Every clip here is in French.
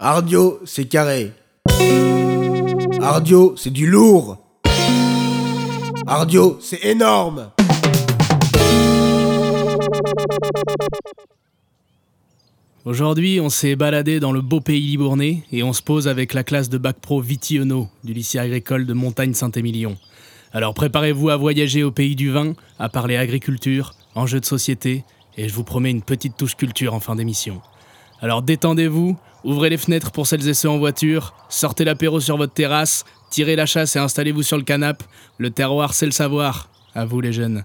Ardio, c'est carré. Ardio, c'est du lourd. Ardio, c'est énorme. Aujourd'hui, on s'est baladé dans le beau pays libournais et on se pose avec la classe de bac pro Vitiono du lycée agricole de Montagne-Saint-Émilion. Alors préparez-vous à voyager au pays du vin, à parler agriculture, enjeux de société, et je vous promets une petite touche culture en fin d'émission. Alors détendez-vous, ouvrez les fenêtres pour celles et ceux en voiture, sortez l'apéro sur votre terrasse, tirez la chasse et installez-vous sur le canapé. Le terroir, c'est le savoir. À vous les jeunes.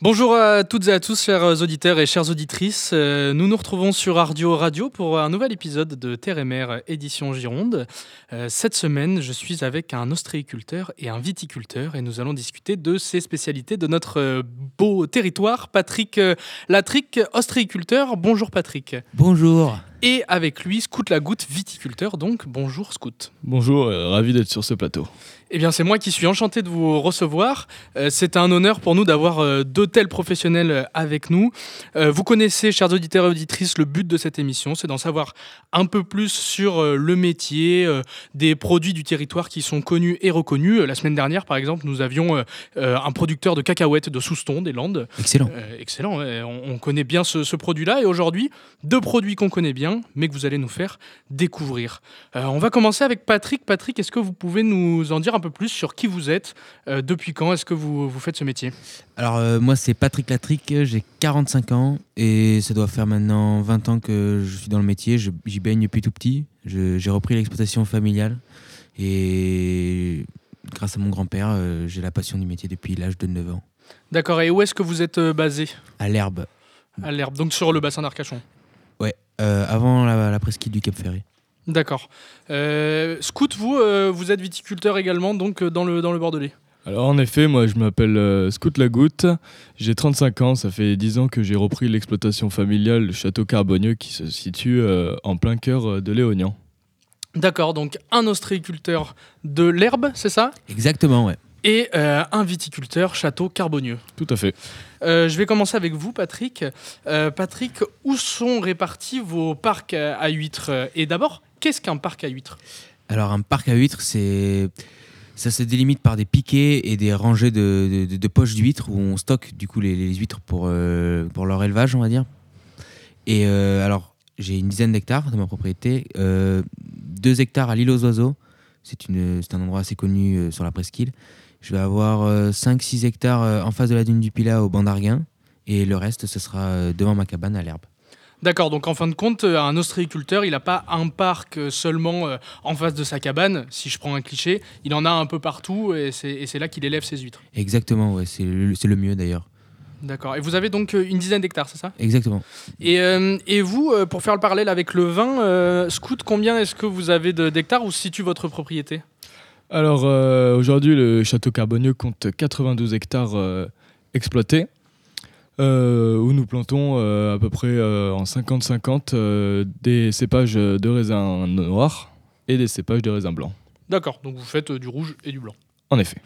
Bonjour à toutes et à tous, chers auditeurs et chères auditrices. Euh, Nous nous retrouvons sur Ardio Radio pour un nouvel épisode de Terre et Mer édition Gironde. Euh, Cette semaine, je suis avec un ostréiculteur et un viticulteur et nous allons discuter de ces spécialités de notre euh, beau territoire. Patrick Latric, ostréiculteur. Bonjour Patrick. Bonjour. Et avec lui, Scout Lagoutte, viticulteur. Donc, bonjour Scout. Bonjour, euh, ravi d'être sur ce plateau. Eh bien, c'est moi qui suis enchanté de vous recevoir. Euh, c'est un honneur pour nous d'avoir euh, deux tels professionnels euh, avec nous. Euh, vous connaissez, chers auditeurs et auditrices, le but de cette émission, c'est d'en savoir un peu plus sur euh, le métier, euh, des produits du territoire qui sont connus et reconnus. Euh, La semaine dernière, par exemple, nous avions euh, euh, un producteur de cacahuètes de Souston, des Landes. Excellent. Euh, excellent, on, on connaît bien ce, ce produit-là. Et aujourd'hui, deux produits qu'on connaît bien, mais que vous allez nous faire découvrir. Euh, on va commencer avec Patrick. Patrick, est-ce que vous pouvez nous en dire un peu plus sur qui vous êtes euh, Depuis quand est-ce que vous, vous faites ce métier? Alors euh, moi c'est Patrick Latric, j'ai 45 ans et ça doit faire maintenant 20 ans que je suis dans le métier, j'y baigne depuis tout petit. J'ai repris l'exploitation familiale et grâce à mon grand-père, j'ai la passion du métier depuis l'âge de 9 ans. D'accord, et où est-ce que vous êtes basé? À l'herbe, À l'herbe, donc sur le bassin d'Arcachon. Euh, avant la, la presqu'île du Cap Ferré. D'accord. Euh, Scout, vous, euh, vous êtes viticulteur également, donc euh, dans le, dans le Bordelais. Alors en effet, moi je m'appelle euh, Scout Lagoutte, j'ai 35 ans, ça fait 10 ans que j'ai repris l'exploitation familiale le château Carbonieux qui se situe euh, en plein cœur de Léognan. D'accord, donc un ostréiculteur de l'herbe, c'est ça? Exactement, ouais. Et euh, un viticulteur château carbonieux. Tout à fait. Euh, je vais commencer avec vous, Patrick. Euh, Patrick, où sont répartis vos parcs à huîtres? Et d'abord, qu'est-ce qu'un parc à huîtres? Alors un parc à huîtres, c'est ça se délimite par des piquets et des rangées de, de- de poches d'huîtres où on stocke du coup les, les huîtres pour, euh, pour leur élevage, on va dire. Et euh, alors j'ai une dizaine d'hectares de ma propriété, euh, deux hectares à l'île aux oiseaux, c'est une c'est un endroit assez connu euh, sur la presqu'île. Je vais avoir 5-6 hectares euh, en face de la dune du Pilat au banc d'Arguin et le reste ce sera euh, devant ma cabane à l'herbe. D'accord, donc en fin de compte, euh, un ostréiculteur, il n'a pas un parc euh, seulement euh, en face de sa cabane, si je prends un cliché, il en a un peu partout et c'est là qu'il élève ses huîtres. Exactement, ouais, c'est le, mieux d'ailleurs. D'accord, et vous avez donc euh, une dizaine d'hectares, c'est ça? Exactement. et, euh, et vous, euh, pour faire le parallèle avec le vin, euh, Scout, combien est-ce que vous avez d'hectares où se situe votre propriété? Alors euh, aujourd'hui le château Carbonieux compte 92 hectares euh, exploités. euh, où nous plantons à peu près en 50-50 euh, des cépages de raisin noir et des cépages de raisin blanc. D'accord, donc vous faites du rouge et du blanc. En effet.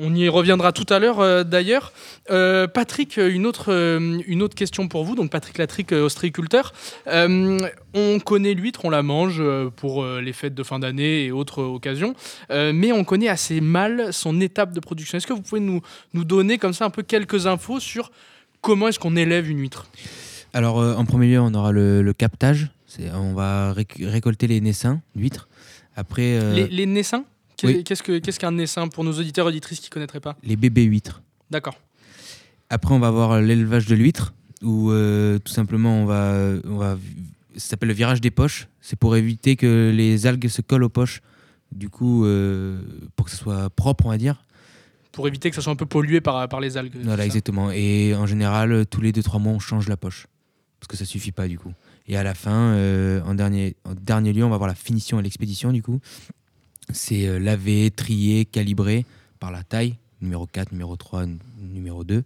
On y reviendra tout à l'heure euh, d'ailleurs. Euh, Patrick, euh, une autre, euh, une autre question pour vous. Donc Patrick Latric, ostréiculteur. On connaît l'huître, on la mange pour les fêtes de fin d'année et autres occasions. Mais on connaît assez mal son étape de production. Est-ce que vous pouvez nous, nous donner comme ça un peu quelques infos sur comment est-ce qu'on élève une huître? Alors, en premier lieu, on aura le, le captage. On va réc- récolter les naissins d'huîtres. Après, Les, les... naissins? Oui. Qu'est-ce que- qu'est-ce qu'un naissin pour nos auditeurs et auditrices qui ne connaîtraient pas bébés huîtres. D'accord. Après, on va avoir l'élevage de l'huître, où euh, tout simplement, on va, on va, ça s'appelle le virage des poches. C'est pour éviter que les algues se collent aux poches. Du coup, euh, pour que ce soit propre, on va dire. Pour éviter que ça soit un peu pollué par, par les algues. Voilà, exactement. Et en général, tous les 2-3 mois, on change la poche. Parce que ça suffit pas, du coup. Et à la fin, euh, en, dernier, en dernier lieu, on va avoir la finition et l'expédition, du coup. C'est euh, lavé, trié, calibré par la taille, numéro 4, numéro 3, n- numéro 2.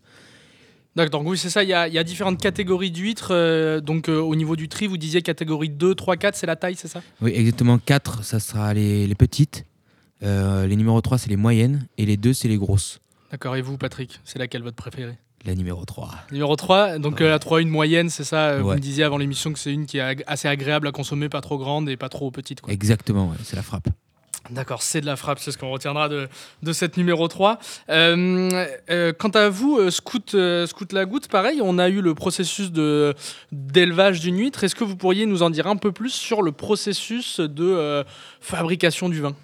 D'accord, donc oui, c'est ça. Il y, a, il y a différentes catégories d'huîtres. euh, donc, euh, au niveau du tri, vous disiez catégorie 2, 3, 4, c'est la taille, c'est ça? Oui, exactement. 4, ça sera les, les petites. Euh, les numéros 3, c'est les moyennes. Et les 2, c'est les grosses. D'accord, et vous, Patrick, c'est laquelle votre préférée? La numéro 3. Numéro 3, donc la 3, une moyenne, c'est ça Vous Ouais. me disiez avant l'émission que c'est une qui est assez agréable à consommer, pas trop grande et pas trop petite. Quoi. Exactement, ouais, c'est la frappe. D'accord, c'est de la frappe, c'est ce qu'on retiendra de, de cette numéro 3. Euh, euh, quant à vous, euh, Scout, euh, Scout Lagoutte, pareil, on a eu le processus de- d'élevage d'une huître. Est-ce que vous pourriez nous en dire un peu plus sur le processus de fabrication du vin?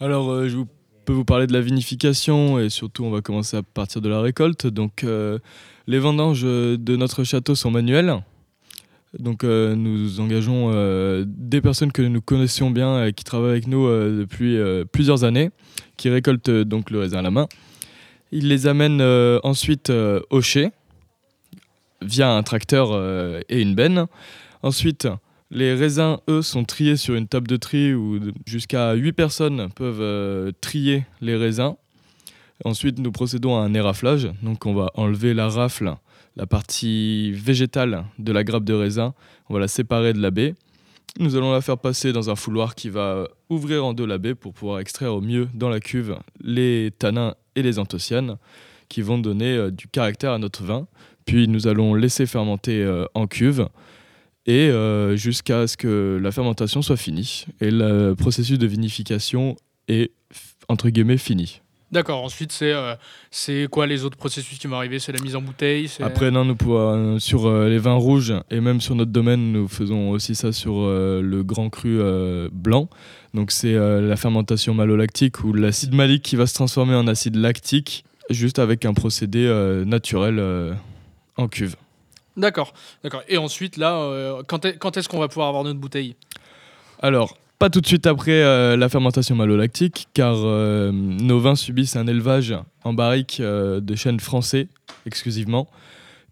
Alors, je peux vous parler de la vinification et surtout, on va commencer à partir de la récolte. Donc, les vendanges de notre château sont manuelles. Donc, euh, nous engageons euh, des personnes que nous connaissions bien et qui travaillent avec nous euh, depuis euh, plusieurs années, qui récoltent euh, donc le raisin à la main. Ils les amènent euh, ensuite euh, au chai via un tracteur euh, et une benne. Ensuite, les raisins, eux, sont triés sur une table de tri où jusqu'à 8 personnes peuvent euh, trier les raisins. Ensuite, nous procédons à un éraflage. Donc, on va enlever la rafle, la partie végétale de la grappe de raisin. On va la séparer de la baie. Nous allons la faire passer dans un fouloir qui va ouvrir en deux la baie pour pouvoir extraire au mieux dans la cuve les tanins et les anthocyanes qui vont donner euh, du caractère à notre vin. Puis nous allons laisser fermenter euh, en cuve et euh, jusqu'à ce que la fermentation soit finie. Et le processus de vinification est, entre guillemets, fini. D'accord, ensuite, c'est euh, c'est quoi les autres processus qui vont arriver? C'est la mise en bouteille Après, non, nous pouvons, sur euh, les vins rouges et même sur notre domaine, nous faisons aussi ça sur euh, le grand cru euh, blanc. Donc, c'est euh, la fermentation malolactique ou l'acide malique qui va se transformer en acide lactique juste avec un procédé euh, naturel euh, en cuve. D'accord, d'accord. Et ensuite, là, euh, quand est-ce qu'on va pouvoir avoir notre bouteille? Alors, pas tout de suite après euh, la fermentation malolactique, car euh, nos vins subissent un élevage en barrique euh, de chêne français exclusivement,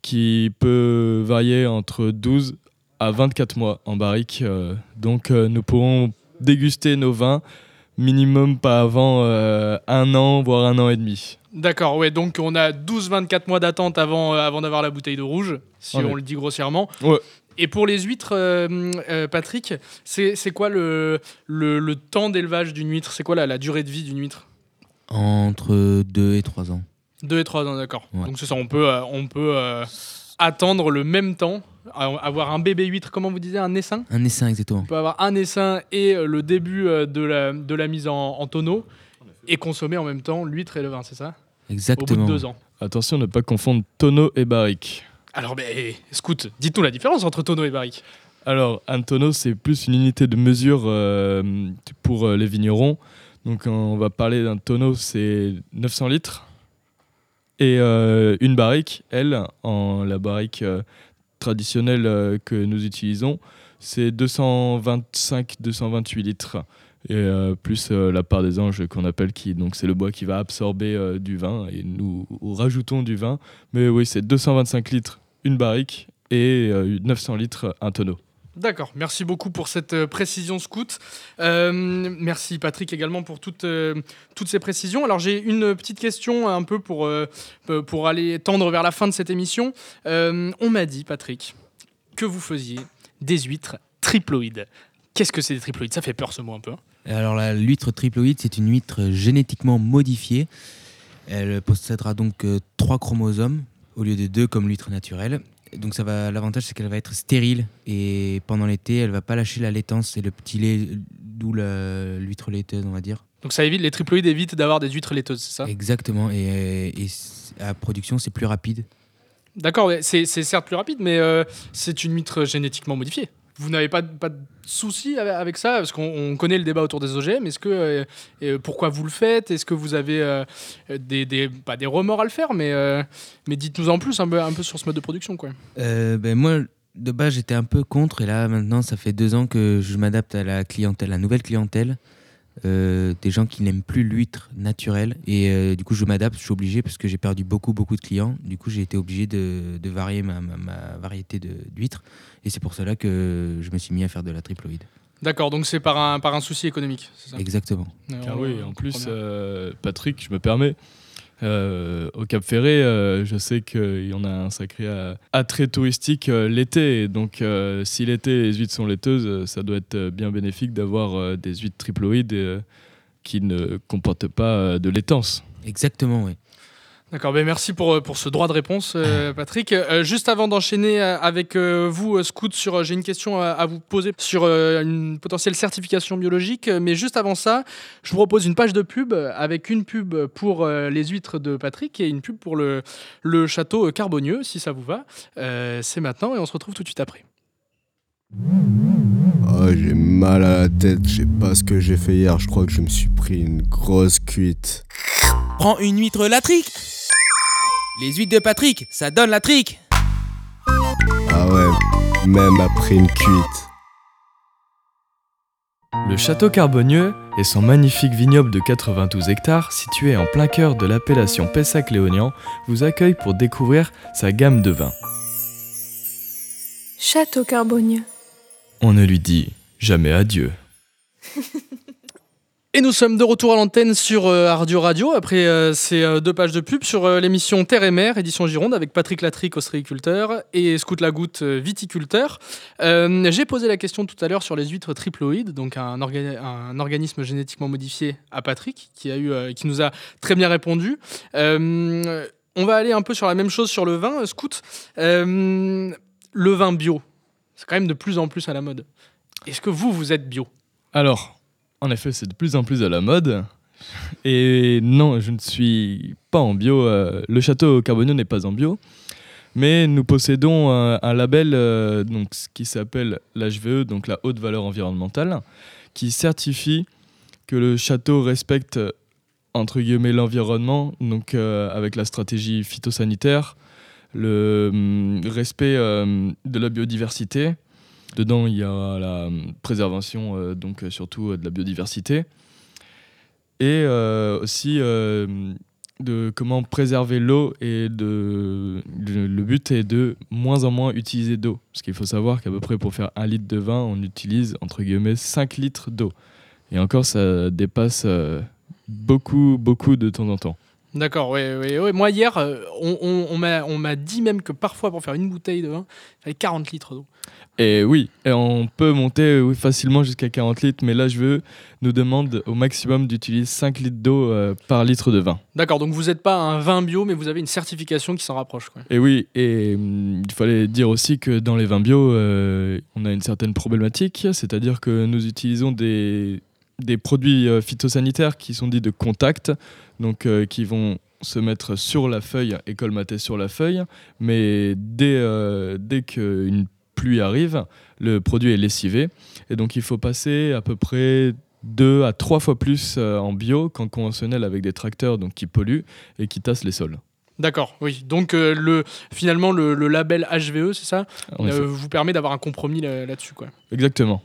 qui peut varier entre 12 à 24 mois en barrique. donc, nous pourrons déguster nos vins minimum pas avant un an, voire un an et demi. D'accord, ouais, donc on a 12-24 mois d'attente avant, avant d'avoir la bouteille de rouge, si Ouais. on le dit grossièrement. Ouais. Et pour les huîtres, euh, euh, Patrick, c'est c'est quoi le, le, le temps d'élevage d'une huître? C'est quoi la, la durée de vie d'une huître? Entre 2 et 3 ans. 2 et 3 ans, d'accord. Ouais. Donc c'est ça, on peut, euh, on peut euh, attendre le même temps, à- avoir un bébé huître, comment vous disiez, un essaim? Un essaim, exactement. On peut avoir un essaim et le début de, la, de la mise en, en tonneau et consommer en même temps l'huître et le vin, c'est ça? Au bout de Exactement. deux ans. Attention, ne pas confondre tonneau et barrique. Alors, ben, Scout, dites-nous la différence entre tonneau et barrique. Alors, un tonneau, c'est plus une unité de mesure euh, pour euh, les vignerons. Donc, on va parler d'un tonneau, c'est 900 litres. Et euh, une barrique, elle, en la barrique traditionnelle que nous utilisons, c'est 225-228 litres. Et plus la part des anges qu'on appelle qui, donc c'est le bois qui va absorber du vin et nous rajoutons du vin. Mais oui, c'est 225 litres une barrique et euh, 900 litres un tonneau. D'accord, merci beaucoup pour cette euh, précision scout. Euh, merci Patrick également pour toutes, euh, toutes ces précisions. Alors j'ai une petite question un peu pour, euh, pour aller tendre vers la fin de cette émission. Euh, on m'a dit, Patrick, que vous faisiez des huîtres triploïdes. Qu'est-ce que c'est des triploïdes? Ça fait peur ce mot un peu. hein. Alors la l'huître triploïde, c'est une huître génétiquement modifiée. Elle possédera donc euh, trois chromosomes au lieu de deux comme l'huître naturelle. Donc ça va, l'avantage c'est qu'elle va être stérile et pendant l'été, elle va pas lâcher la laitance et le petit lait, d'où l'huître laiteuse, on va dire. Donc ça évite, les triploïdes évitent d'avoir des huîtres laiteuses, c'est ça? Exactement. Et, à production, c'est plus rapide. D'accord, ouais, c'est certes plus rapide, mais euh, c'est une huître génétiquement modifiée. Vous n'avez pas, pas de soucis avec, ça Parce qu'on on connaît le débat autour des OGM. Est-ce que, euh, pourquoi vous le faites? Est-ce que vous avez euh, des, des- pas des remords à le faire, mais, euh, mais dites-nous en plus un peu, un peu sur ce mode de production. Quoi. Ben moi, de base, j'étais un peu contre et là, maintenant, ça fait deux ans que je m'adapte à la clientèle, la nouvelle clientèle. Euh, des gens qui n'aiment plus l'huître naturelle et euh, du coup je m'adapte, je suis obligé parce que j'ai perdu beaucoup beaucoup de clients. Du coup j'ai été obligé de, de varier ma, ma- ma variété de- d'huîtres et c'est pour cela que je me suis mis à faire de la triploïde. D'accord, donc c'est par un, par un souci économique, c'est ça? Exactement. Car oui, en plus, euh, Patrick, je me permets, Euh, au Cap Ferré, euh, je sais qu'il y en a un sacré attrait touristique euh, l'été. Donc, si l'été les huîtres sont laiteuses, ça doit être bien bénéfique d'avoir des huîtres triploïdes qui ne comportent pas de laitance. Exactement, oui. D'accord, ben merci pour, euh, pour ce droit de réponse, euh, Patrick. Euh, juste avant d'enchaîner avec euh, vous, Scout, sur, j'ai une question à, à vous poser sur une potentielle certification biologique. Mais juste avant ça, je vous propose une page de pub avec une pub pour les huîtres de Patrick et une pub pour le, le château Carbonieux, si ça vous va. Euh, C'est maintenant et on se retrouve tout de suite après. Oh, j'ai mal à la tête, je sais pas ce que j'ai fait hier, je crois que je me suis pris une grosse cuite. Prends une huître latrique. Les huîtres de Patrick, ça donne la trique. Ah ouais, même après une cuite. Le château Carbonieux et son magnifique vignoble de 92 hectares, situé en plein cœur de l'appellation Pessac-Léognan, vous accueille pour découvrir sa gamme de vins. Château Carbonieux. On ne lui dit jamais adieu. Et nous sommes de retour à l'antenne sur euh, Ardio Radio après euh, ces euh, deux pages de pub sur euh, l'émission Terre et Mer, édition Gironde, avec Patrick Latric, ostréiculteur, et Scout Lagoutte, viticulteur. J'ai posé la question tout à l'heure sur les huîtres triploïdes, donc un, orga- un organisme génétiquement modifié à Patrick, qui, a eu, qui nous a très bien répondu. On va aller un peu sur la même chose sur le vin, Scout. Le vin bio, c'est quand même de plus en plus à la mode. Est-ce que vous, vous êtes bio? Alors, en effet, c'est de plus en plus à la mode. Et non, je ne suis pas en bio. euh, le château Carbonieux n'est pas en bio. Mais nous possédons un, un label euh, donc, qui s'appelle l'HVE, donc la haute valeur environnementale, qui certifie que le château respecte euh, entre guillemets l'environnement, donc euh, avec la stratégie phytosanitaire, le hum, respect euh, de la biodiversité. Dedans, il y a la préservation, euh, donc euh, surtout euh, de la biodiversité, et aussi de comment préserver l'eau et de le, but est de moins en moins utiliser d'eau, parce qu'il faut savoir qu'à peu près pour faire un litre de vin, on utilise entre guillemets 5 litres d'eau, et encore ça dépasse beaucoup beaucoup de temps en temps. D'accord, ouais, ouais, ouais. Moi, hier, euh, on, on- on m'a on m'a dit même que parfois, pour faire une bouteille de vin, il fallait 40 litres d'eau. Et oui, et on peut monter oui, facilement jusqu'à 40 litres, mais là, je veux nous demande au maximum d'utiliser 5 litres d'eau euh, par litre de vin. D'accord, donc vous n'êtes pas un vin bio, mais vous avez une certification qui s'en rapproche. Quoi. Et oui, et hum, il fallait dire aussi que dans les vins bio, euh, on a une certaine problématique, c'est-à-dire que nous utilisons des, des produits euh, phytosanitaires qui sont dits de contact, donc euh, qui vont se mettre sur la feuille et colmater sur la feuille, mais dès, euh, dès qu'une pluie arrive, le produit est lessivé, et donc il faut passer à peu près deux à trois fois plus en bio qu'en conventionnel avec des tracteurs donc, qui polluent et qui tassent les sols. D'accord, oui. Donc euh, le, finalement, le, le label HVE, c'est ça, euh, vous permet d'avoir un compromis là- là-dessus. quoi. Exactement.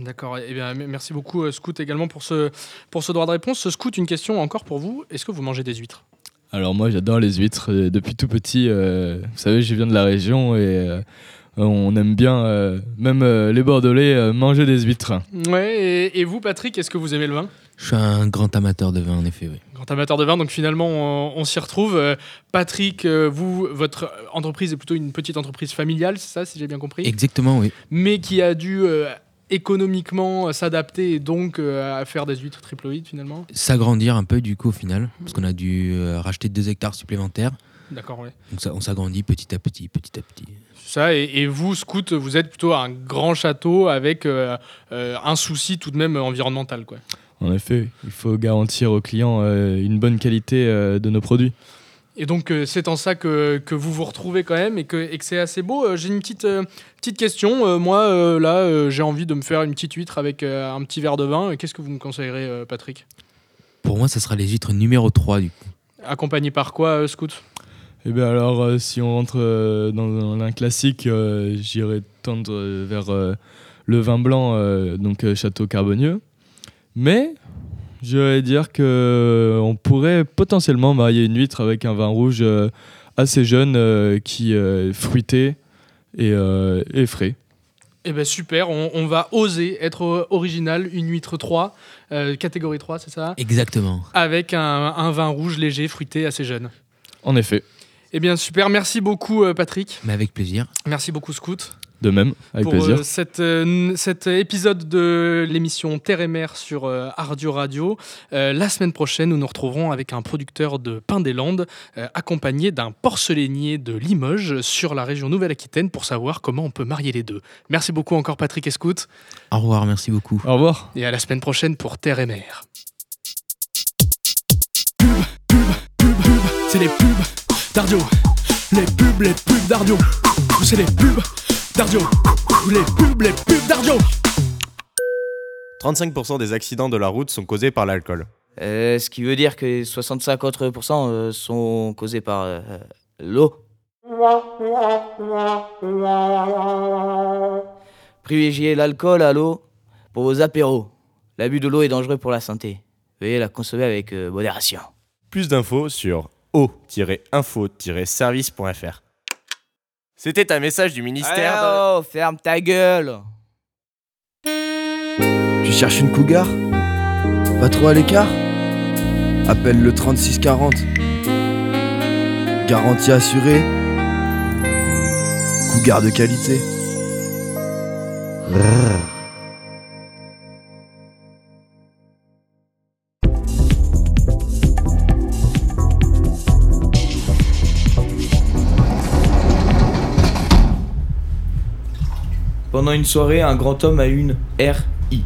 D'accord, eh bien, merci beaucoup, euh, Scout, également pour ce, pour ce droit de réponse. Scout, une question encore pour vous. Est-ce que vous mangez des huîtres? Alors moi j'adore les huîtres euh, depuis tout petit. euh, vous savez, je viens de la région et euh, on aime bien, euh, même euh, les Bordelais, euh, manger des huîtres. Ouais, et, et vous, Patrick, est-ce que vous aimez le vin? Je suis un grand amateur de vin, en effet, oui. Grand amateur de vin, donc finalement on, on s'y retrouve. Patrick, vous, votre entreprise est plutôt une petite entreprise familiale, c'est ça, si j'ai bien compris? Exactement, oui. Mais qui a dû euh, économiquement euh, s'adapter et donc euh, à faire des huîtres triploïdes finalement S'agrandir un peu, du coup, au final, parce qu'on a dû euh, racheter deux hectares supplémentaires. D'accord, ouais. Donc ça, on s'agrandit petit à petit, petit à petit. Ça, et, et vous, Scout, vous êtes plutôt un grand château avec euh, euh, un souci tout de même environnemental, quoi. En effet, il faut garantir aux clients euh, une bonne qualité euh, de nos produits. Et donc, euh, c'est en ça que, que vous vous retrouvez quand même et que, et que c'est assez beau. Euh, j'ai une petite, euh, petite question. Euh, moi, euh, là, euh, j'ai envie de me faire une petite huître avec euh, un petit verre de vin. Qu'est-ce que vous me conseillerez, euh, Patrick? Pour moi, ça sera les huîtres numéro 3, du coup. Accompagné par quoi, euh, Scout? Et bien alors, euh, si on rentre euh, dans, dans un classique, euh, j'irai tendre euh, vers euh, le vin blanc, euh, donc euh, Château Carbonieux. Mais je vais dire que euh, on pourrait potentiellement marier une huître avec un vin rouge euh, assez jeune, euh, qui est fruité et, et frais. Eh ben super, on, on va oser être original, une huître 3, euh, catégorie 3, c'est ça? Exactement. Avec un, un vin rouge léger, fruité, assez jeune. En effet. Eh bien super, merci beaucoup Patrick, Mais avec plaisir. merci beaucoup Scout. De même, avec pour plaisir. euh, cette, euh, cet épisode de l'émission Terre et Mer sur euh, Ardio Radio. Euh, la semaine prochaine, nous nous retrouverons avec un producteur de pain des Landes, euh, accompagné d'un porcelainier de Limoges sur la région Nouvelle-Aquitaine pour savoir comment on peut marier les deux. Merci beaucoup encore Patrick et Scout, Au revoir, merci beaucoup. Au revoir. et à la semaine prochaine pour Terre et Mer. C'est les pubs d'Ardio. Les pubs, les pubs d'Ardio. C'est les pubs d'Ardio. Les pubs, les pubs d'Ardio. 35% des accidents de la route sont causés par l'alcool. Euh, ce qui veut dire que 65 autres pourcents, euh, sont causés par euh, l'eau. Privilégiez l'alcool à l'eau pour vos apéros. L'abus de l'eau est dangereux pour la santé. Veuillez la consommer avec euh, modération. Plus d'infos sur o-info-service.fr. C'était un message du ministère de... oh, ferme ta gueule Tu cherches une cougar? Pas trop à l'écart? Appelle le 3640. Garantie assurée. Cougar de qualité. Pendant une soirée, un grand homme a une RI.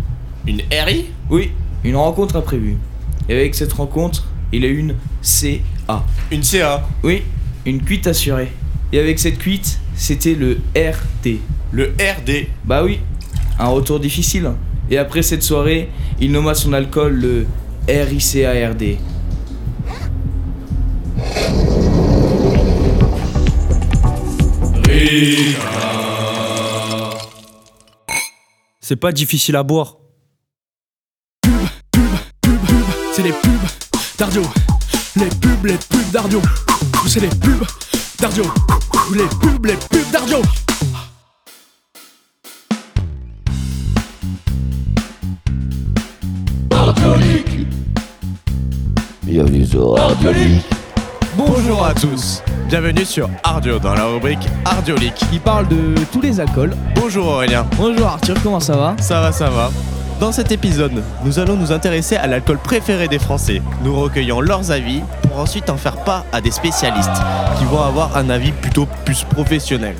Une RI Oui, une rencontre a prévu. Et avec cette rencontre, il a une CA. Une CA Oui, une cuite assurée. Et avec cette cuite, c'était le RT. Le RD Bah oui, un retour difficile. Et après cette soirée, il nomma son alcool le RICARD. C'est pas difficile à boire. C'est les pubs d'Ardio. Les pubs, les pubs d'Ardio. C'est les pubs d'Ardio. Les pubs, les pubs d'Ardio. Bonjour à tous Bienvenue sur Ardio dans la rubrique Ardiolique. qui parle de tous les alcools. Bonjour Aurélien. Bonjour Arthur, comment ça va? Ça va, ça va. Dans cet épisode, nous allons nous intéresser à l'alcool préféré des Français. Nous recueillons leurs avis pour ensuite en faire part à des spécialistes qui vont avoir un avis plutôt plus professionnel.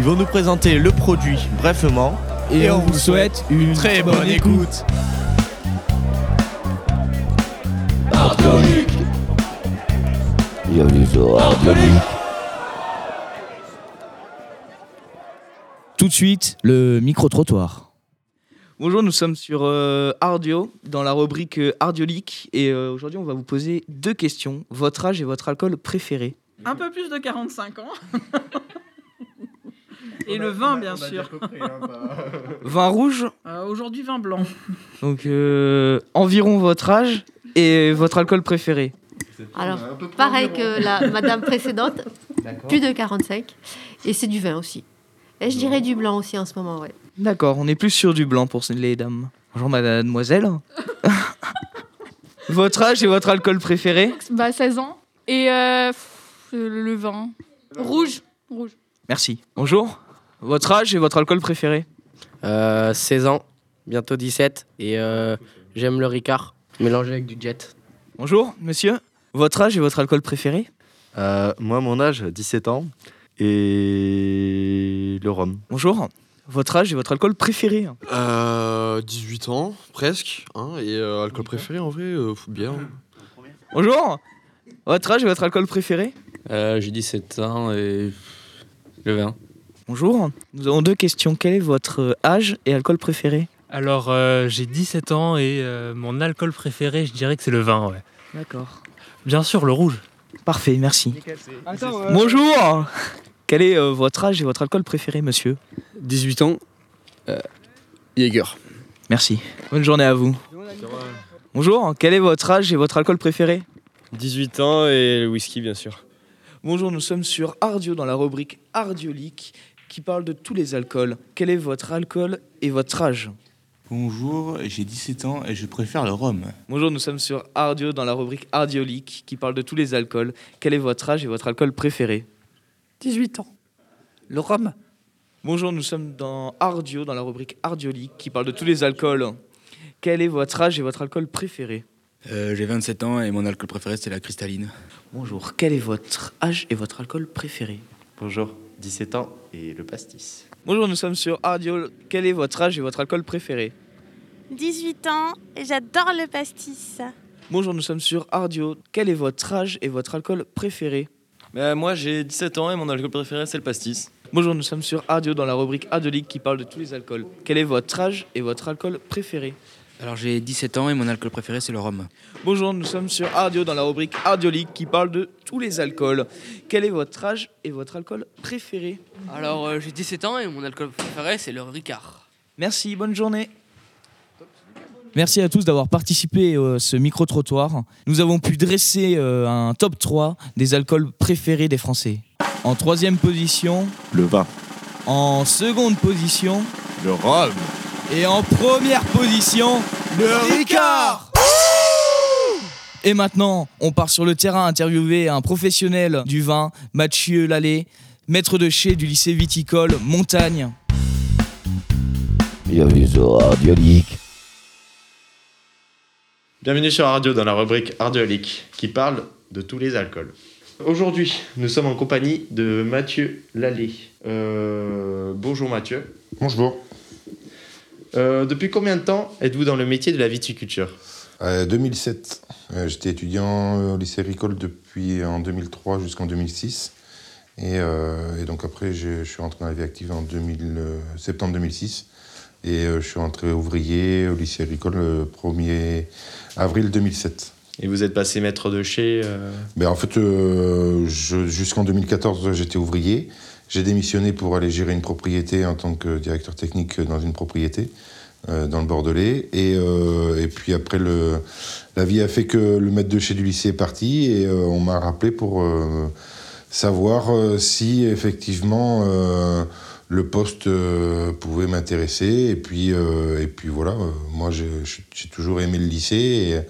Ils vont nous présenter le produit brièvement Et, on vous souhaite une très bonne écoute. Tout de suite, le micro-trottoir. Bonjour, nous sommes sur euh, Ardio, dans la rubrique euh, Ardiolique. Et euh, aujourd'hui, on va vous poser deux questions. Votre âge et votre alcool préféré. Un peu plus de 45 ans. Et le vin, bien sûr. Vin rouge, Euh, Aujourd'hui, vin blanc. donc euh, environ votre âge et votre alcool préféré. Alors, pareil que la madame précédente, plus de 45. Et c'est du vin aussi. Et je dirais du blanc aussi en ce moment, ouais. D'accord, on est plus sur du blanc pour les dames. Bonjour mademoiselle. votre âge et votre alcool préféré? Bah, 16 ans. Et euh, pff, le vin. Rouge. Rouge. Merci. Bonjour. Votre âge et votre alcool préféré? Euh, 16 ans, bientôt 17, et euh, j'aime le Ricard, mélangé avec du jet. Bonjour, monsieur. Votre âge et votre alcool préféré Euh, moi, mon âge, 17 ans. Et le rhum. Bonjour. Votre âge et votre alcool préféré Euh, 18 ans, presque. Hein, et euh, alcool préféré, en vrai, euh, bien. Bonjour. Votre âge et votre alcool préféré Euh, J'ai 17 ans et le vin. Bonjour. Nous avons deux questions. Quel est votre âge et alcool préféré Alors, euh, j'ai 17 ans et euh, mon alcool préféré, je dirais que c'est le vin, ouais. D'accord. Bien sûr, le rouge. Parfait, merci. Bonjour. Quel est euh, votre âge et votre alcool préféré, monsieur 18 ans, euh, Jaeger. Merci. Bonne journée à vous. Bonjour. Quel est votre âge et votre alcool préféré 18 ans et le whisky, bien sûr. Bonjour, nous sommes sur Ardio dans la rubrique Ardiolique qui parle de tous les alcools. Quel est votre alcool et votre âge Bonjour, j'ai 17 ans et je préfère le rhum. Bonjour, nous sommes sur Ardio dans la rubrique Ardiolique qui parle de tous les alcools. Quel est votre âge et votre alcool préféré? 18 ans. Le rhum? Bonjour, nous sommes dans Ardio dans la rubrique Ardiolique qui parle de tous les alcools. Quel est votre âge et votre alcool préféré? Euh, J'ai 27 ans et mon alcool préféré c'est la cristalline. Bonjour, quel est votre âge et votre alcool préféré? Bonjour, 17 ans et le pastis. Bonjour, nous sommes sur Ardio. Quel est votre âge et votre alcool préféré? 18 ans et j'adore le pastis. Bonjour, nous sommes sur Ardio. Quel est votre âge et votre alcool préféré? Bah, moi j'ai 17 ans et mon alcool préféré c'est le pastis. Bonjour, nous sommes sur Ardio dans la rubrique Ardiolique qui parle de tous les alcools. Quel est votre âge et votre alcool préféré? Alors j'ai 17 ans et mon alcool préféré c'est le rhum. Bonjour, nous sommes sur Ardio dans la rubrique Ardiolique qui parle de tous les alcools. Quel est votre âge et votre alcool préféré? Alors euh, j'ai 17 ans et mon alcool préféré c'est le Ricard. Merci, bonne journée. Merci à tous d'avoir participé à ce micro-trottoir. Nous avons pu dresser euh, un top 3 des alcools préférés des Français. En troisième position, Le vin. en seconde position Le rhum. et en première position, le Ricard Et maintenant, on part sur le terrain interviewer un professionnel du vin, Mathieu Lallet, maître de chez du lycée viticole Montagne. Bienvenue sur. Bienvenue sur Radio dans la rubrique Ardiolique qui parle de tous les alcools. Aujourd'hui, nous sommes en compagnie de Mathieu Lallet. Euh, bonjour Mathieu. Bonjour. Euh, depuis combien de temps êtes-vous dans le métier de la viticulture? Euh, 2007. Euh, J'étais étudiant au lycée Ricole depuis en 2003 jusqu'en 2006. Et, euh, et donc après, je, suis rentré dans la vie active en 2000, euh, septembre 2006. Et euh, je suis rentré ouvrier au lycée Ricole le 1er avril 2007. Et vous êtes passé maître de chez euh, Ben, en fait, euh, jusqu'en 2014, j'étais ouvrier. J'ai démissionné pour aller gérer une propriété en tant que directeur technique dans une propriété euh, dans le Bordelais. Et, et puis après, le, la vie a fait que le maître de chez du lycée est parti et on m'a rappelé pour savoir si effectivement le poste euh, pouvait m'intéresser. Et puis, euh, et puis voilà, euh, moi j'ai toujours aimé le lycée.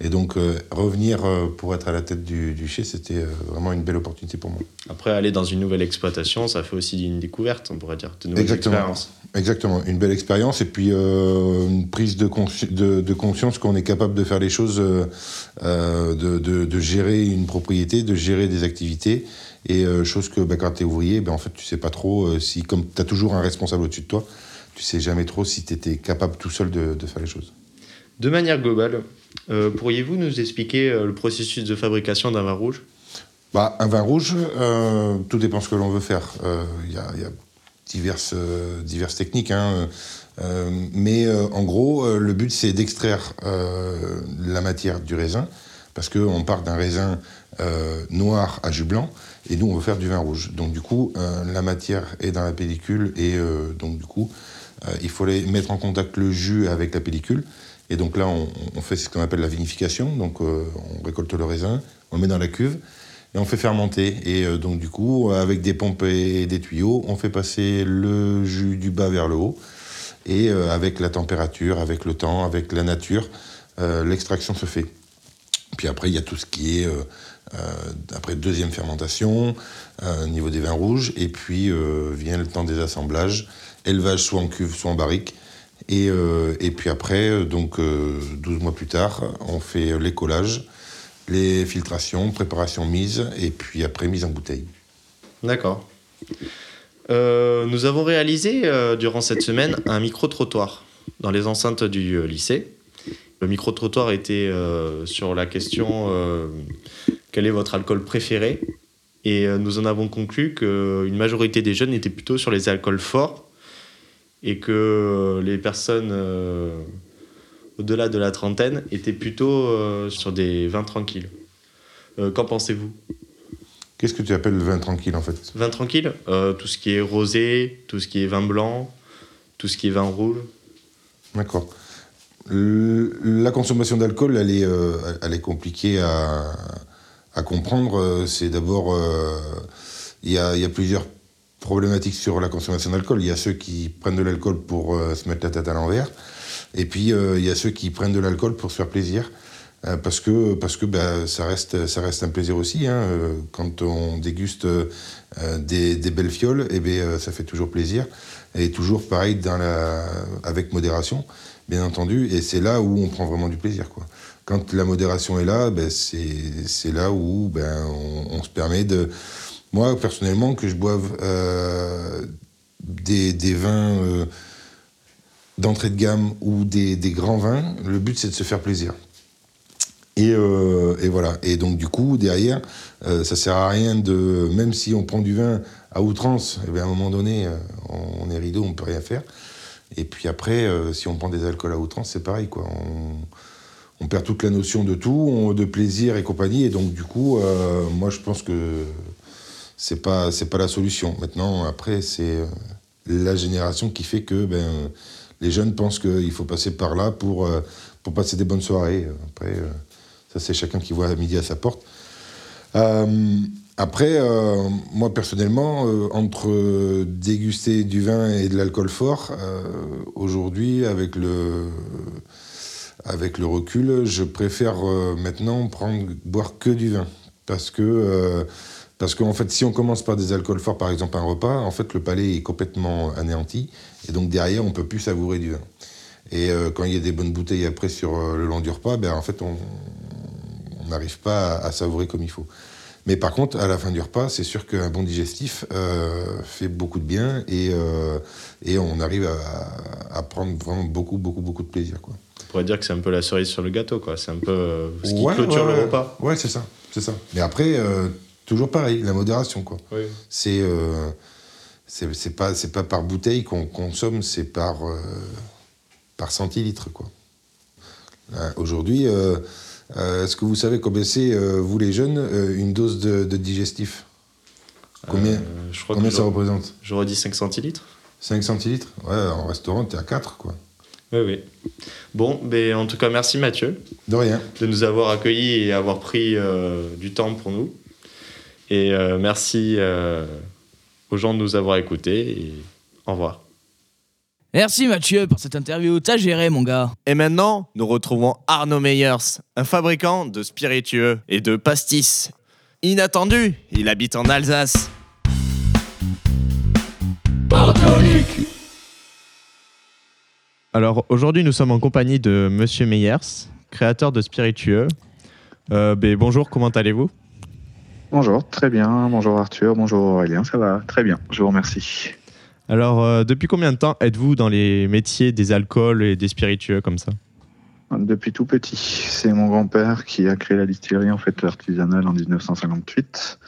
Et, et donc revenir pour être à la tête du, du c'était vraiment une belle opportunité pour moi. Après, aller dans une nouvelle exploitation, ça fait aussi une découverte, on pourrait dire, de nouvelles Exactement. expériences. Exactement, une belle expérience et puis une prise de, consci- de, de conscience qu'on est capable de faire les choses, de, de- de gérer une propriété, de gérer des activités. Et euh, chose que bah, quand tu es ouvrier, ben, en fait, tu sais pas trop euh, si, comme tu as toujours un responsable au-dessus de toi, tu sais jamais trop si tu étais capable tout seul de, de faire les choses. De manière globale, euh, pourriez-vous nous expliquer le processus de fabrication d'un vin rouge? Bah, un vin rouge, tout dépend ce que l'on veut faire. Il y, a, il y a diverses, diverses techniques, hein, euh, mais euh, en gros, euh, le but c'est d'extraire la matière du raisin, parce qu'on part d'un raisin euh, noir à jus blanc, et nous on veut faire du vin rouge. Donc du coup, euh, la matière est dans la pellicule, et euh, donc du coup, il faut mettre en contact le jus avec la pellicule. Et donc là, on, on fait ce qu'on appelle la vinification. Donc on récolte le raisin, on le met dans la cuve et on fait fermenter. Et donc du coup, avec des pompes et des tuyaux, on fait passer le jus du bas vers le haut. Et avec la température, avec le temps, avec la nature, l'extraction se fait. Puis après, il y a tout ce qui est après deuxième fermentation, euh, au niveau des vins rouges, et puis euh, vient le temps des assemblages, élevage soit en cuve, soit en barrique. Et, euh, et puis après, euh, donc euh, 12 mois plus tard, on fait les collages, les filtrations, préparation mise, et puis après mise en bouteille. D'accord. Euh, nous avons réalisé euh, durant cette semaine un micro-trottoir dans les enceintes du euh, lycée. Le micro-trottoir était euh, sur la question euh, quel est votre alcool préféré? Et euh, nous en avons conclu qu'une majorité des jeunes étaient plutôt sur les alcools forts et que les personnes au-delà de la trentaine étaient plutôt sur des vins tranquilles. Qu'en pensez-vous? Qu'est-ce que tu appelles le vin tranquille en fait? Vin tranquille, euh, tout ce qui est rosé, tout ce qui est vin blanc, tout ce qui est vin rouge. D'accord. La consommation d'alcool, elle est, euh, elle est compliquée à, comprendre. Euh, C'est d'abord, euh, il y, a, plusieurs problématique sur la consommation d'alcool. Il y a ceux qui prennent de l'alcool pour se mettre la tête à l'envers, et puis il y a ceux qui prennent de l'alcool pour se faire plaisir. parce que, parce que bah, ça, reste, ça reste un plaisir aussi. hein. Quand on déguste des, belles fioles, eh bien, ça fait toujours plaisir. Et toujours pareil avec modération, bien entendu. Et c'est là où on prend vraiment du plaisir. Quoi. Quand la modération est là, ben, c'est là où ben, on, se permet de. Moi, personnellement, que je boive euh, des, des vins euh, d'entrée de gamme ou des, des grands vins, le but c'est de se faire plaisir. Et, euh, et voilà. Et donc, du coup, derrière, euh, ça sert à rien de. Même si on prend du vin à outrance, eh bien, à un moment donné, on, est rideau, on peut rien faire. Et puis après, euh, si on prend des alcools à outrance, c'est pareil, quoi. On, perd toute la notion de tout, de plaisir et compagnie. Et donc, du coup, euh, moi, je pense que c'est pas, c'est pas la solution. Maintenant, après, c'est euh, la génération qui fait que ben, les jeunes pensent qu'il faut passer par là pour, pour passer des bonnes soirées. Après, ça, c'est chacun qui voit à midi à sa porte. Après, euh, moi personnellement, euh, entre déguster du vin et de l'alcool fort, euh, aujourd'hui, avec le, avec le recul, je préfère maintenant prendre, boire que du vin. Parce que, parce qu'en fait, si on commence par des alcools forts, par exemple un repas, en fait, le palais est complètement anéanti. Et donc derrière, on peut plus savourer du vin. Et quand il y a des bonnes bouteilles après sur le long du repas, ben, en fait, on n'arrive pas à savourer comme il faut. Mais par contre, à la fin du repas, c'est sûr qu'un bon digestif euh, fait beaucoup de bien et, euh, et on arrive à, à prendre vraiment beaucoup, beaucoup, beaucoup de plaisir. Quoi. On pourrait dire que c'est un peu la cerise sur le gâteau, quoi. C'est un peu euh, ce qui Ouais, clôture ouais, le repas. Ouais, c'est ça, c'est ça. Mais après, toujours pareil, la modération, quoi. Oui. C'est c'est pas c'est pas par bouteille qu'on consomme, c'est par par centilitre, quoi. Aujourd'hui, est-ce que vous savez combien c'est, euh, vous les jeunes, euh, une dose de, de digestif? Combien, Euh, je crois combien que ça représente? J'aurais dit 5 centilitres. 5 centilitres? Ouais, en restaurant, t'es à 4, quoi. Oui, oui. Bon, ben, en tout cas, merci Mathieu. De rien. De nous avoir accueillis et avoir pris euh, du temps pour nous. Et euh, merci euh, aux gens de nous avoir écoutés. Et au revoir. Merci Mathieu pour cette interview. T'as géré, mon gars. Et maintenant, nous retrouvons Arnaud Meyers, un fabricant de spiritueux et de pastis. Inattendu, il habite en Alsace. Alors aujourd'hui, nous sommes en compagnie de Monsieur Meyers, créateur de spiritueux. Euh, ben, bonjour, comment allez-vous? Bonjour, très bien. Bonjour Arthur, bonjour Aurélien, ça va très bien, je vous remercie. Alors, euh, depuis combien de temps êtes-vous dans les métiers des alcools et des spiritueux comme ça? Depuis tout petit, c'est mon grand-père qui a créé la distillerie en fait artisanale en 1958.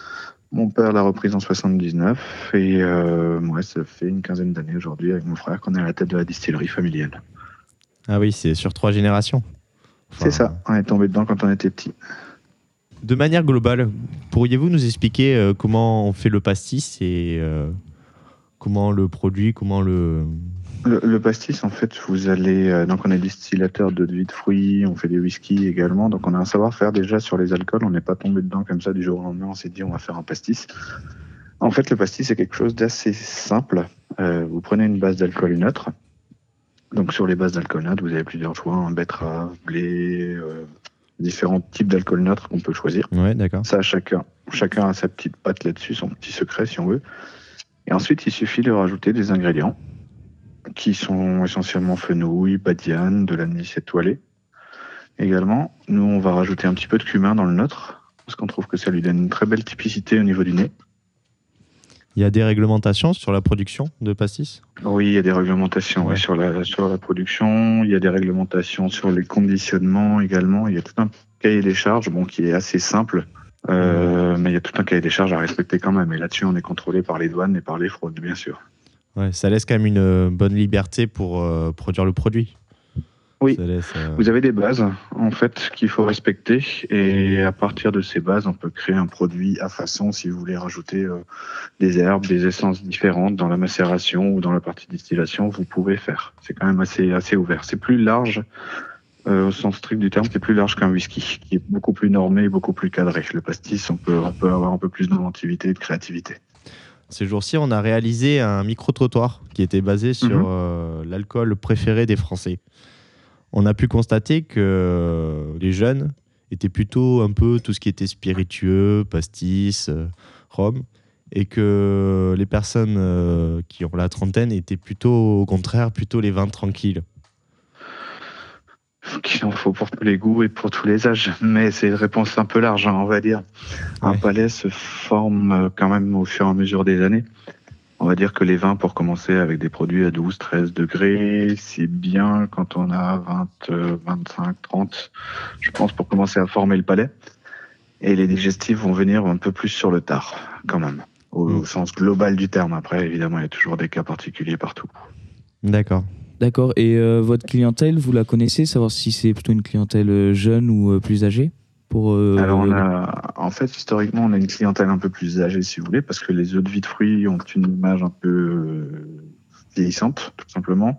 Mon père l'a reprise en 79 et euh, moi ça fait une quinzaine d'années aujourd'hui avec mon frère qu'on est à la tête de la distillerie familiale. Ah oui, c'est sur trois générations. C'est ça, on est tombé dedans quand on était petit. De manière globale, pourriez-vous nous expliquer euh, comment on fait le pastis et euh, comment on le produit, comment le... Le, le pastis, en fait, vous allez. euh, donc, on est distillateur de vie de fruits, on fait des whisky également. Donc, on a un savoir-faire déjà sur les alcools. On n'est pas tombé dedans comme ça du jour au lendemain. On s'est dit, on va faire un pastis. En fait, le pastis, c'est quelque chose d'assez simple. Euh, vous prenez une base d'alcool neutre. Donc, sur les bases d'alcool neutre, vous avez plusieurs choix un betterave, blé, euh, différents types d'alcool neutre qu'on peut choisir. Ouais, d'accord. Ça, chacun, chacun a sa petite patte là-dessus, son petit secret, si on veut. Et ensuite, il suffit de rajouter des ingrédients qui sont essentiellement fenouil, badiane, de l'anis étoilé. Également, nous, on va rajouter un petit peu de cumin dans le nôtre, parce qu'on trouve que ça lui donne une très belle typicité au niveau du nez. Il y a des réglementations sur la production de pastis? Oui, il y a des réglementations ouais, sur, la, sur la production, il y a des réglementations sur les conditionnements également, il y a tout un cahier des charges bon, qui est assez simple, euh, mais il y a tout un cahier des charges à respecter quand même. Et là-dessus, on est contrôlé par les douanes et par les fraudes, bien sûr. Ouais, ça laisse quand même une euh, bonne liberté pour euh, produire le produit. Oui, laisse, euh, vous avez des bases en fait qu'il faut respecter et à partir de ces bases, on peut créer un produit à façon si vous voulez rajouter des herbes, des essences différentes dans la macération ou dans la partie distillation, vous pouvez faire. C'est quand même assez assez ouvert. C'est plus large euh, au sens strict du terme, c'est plus large qu'un whisky, qui est beaucoup plus normé, beaucoup plus cadré. Le pastis, on peut on peut avoir un peu plus d'inventivité et de créativité. Ces jours-ci, on a réalisé un micro-trottoir qui était basé sur Mhm. euh, l'alcool préféré des Français. On a pu constater que les jeunes étaient plutôt un peu tout ce qui était spiritueux, pastis, euh, rhum, et que les personnes euh, qui ont la trentaine étaient plutôt, au contraire, plutôt les vins tranquilles. Qu'il en faut pour tous les goûts et pour tous les âges. Mais c'est une réponse un peu large, hein, on va dire. Un palais se forme euh, quand même au fur et à mesure des années. On va dire que les vins, pour commencer, avec des produits à 12, 13 degrés, c'est bien quand on a 20, euh, 25, 30, je pense, pour commencer à former le palais. Et les digestifs vont venir un peu plus sur le tard, quand même, au, au sens global du terme. Après, évidemment, il y a toujours des cas particuliers partout. D'accord. D'accord. Et euh, votre clientèle, vous la connaissez Savoir si c'est plutôt une clientèle euh, jeune ou euh, plus âgée pour, euh, Alors, on a, en fait, historiquement, on a une clientèle un peu plus âgée, si vous voulez, parce que les eaux de vie de fruits ont une image un peu euh, vieillissante, tout simplement.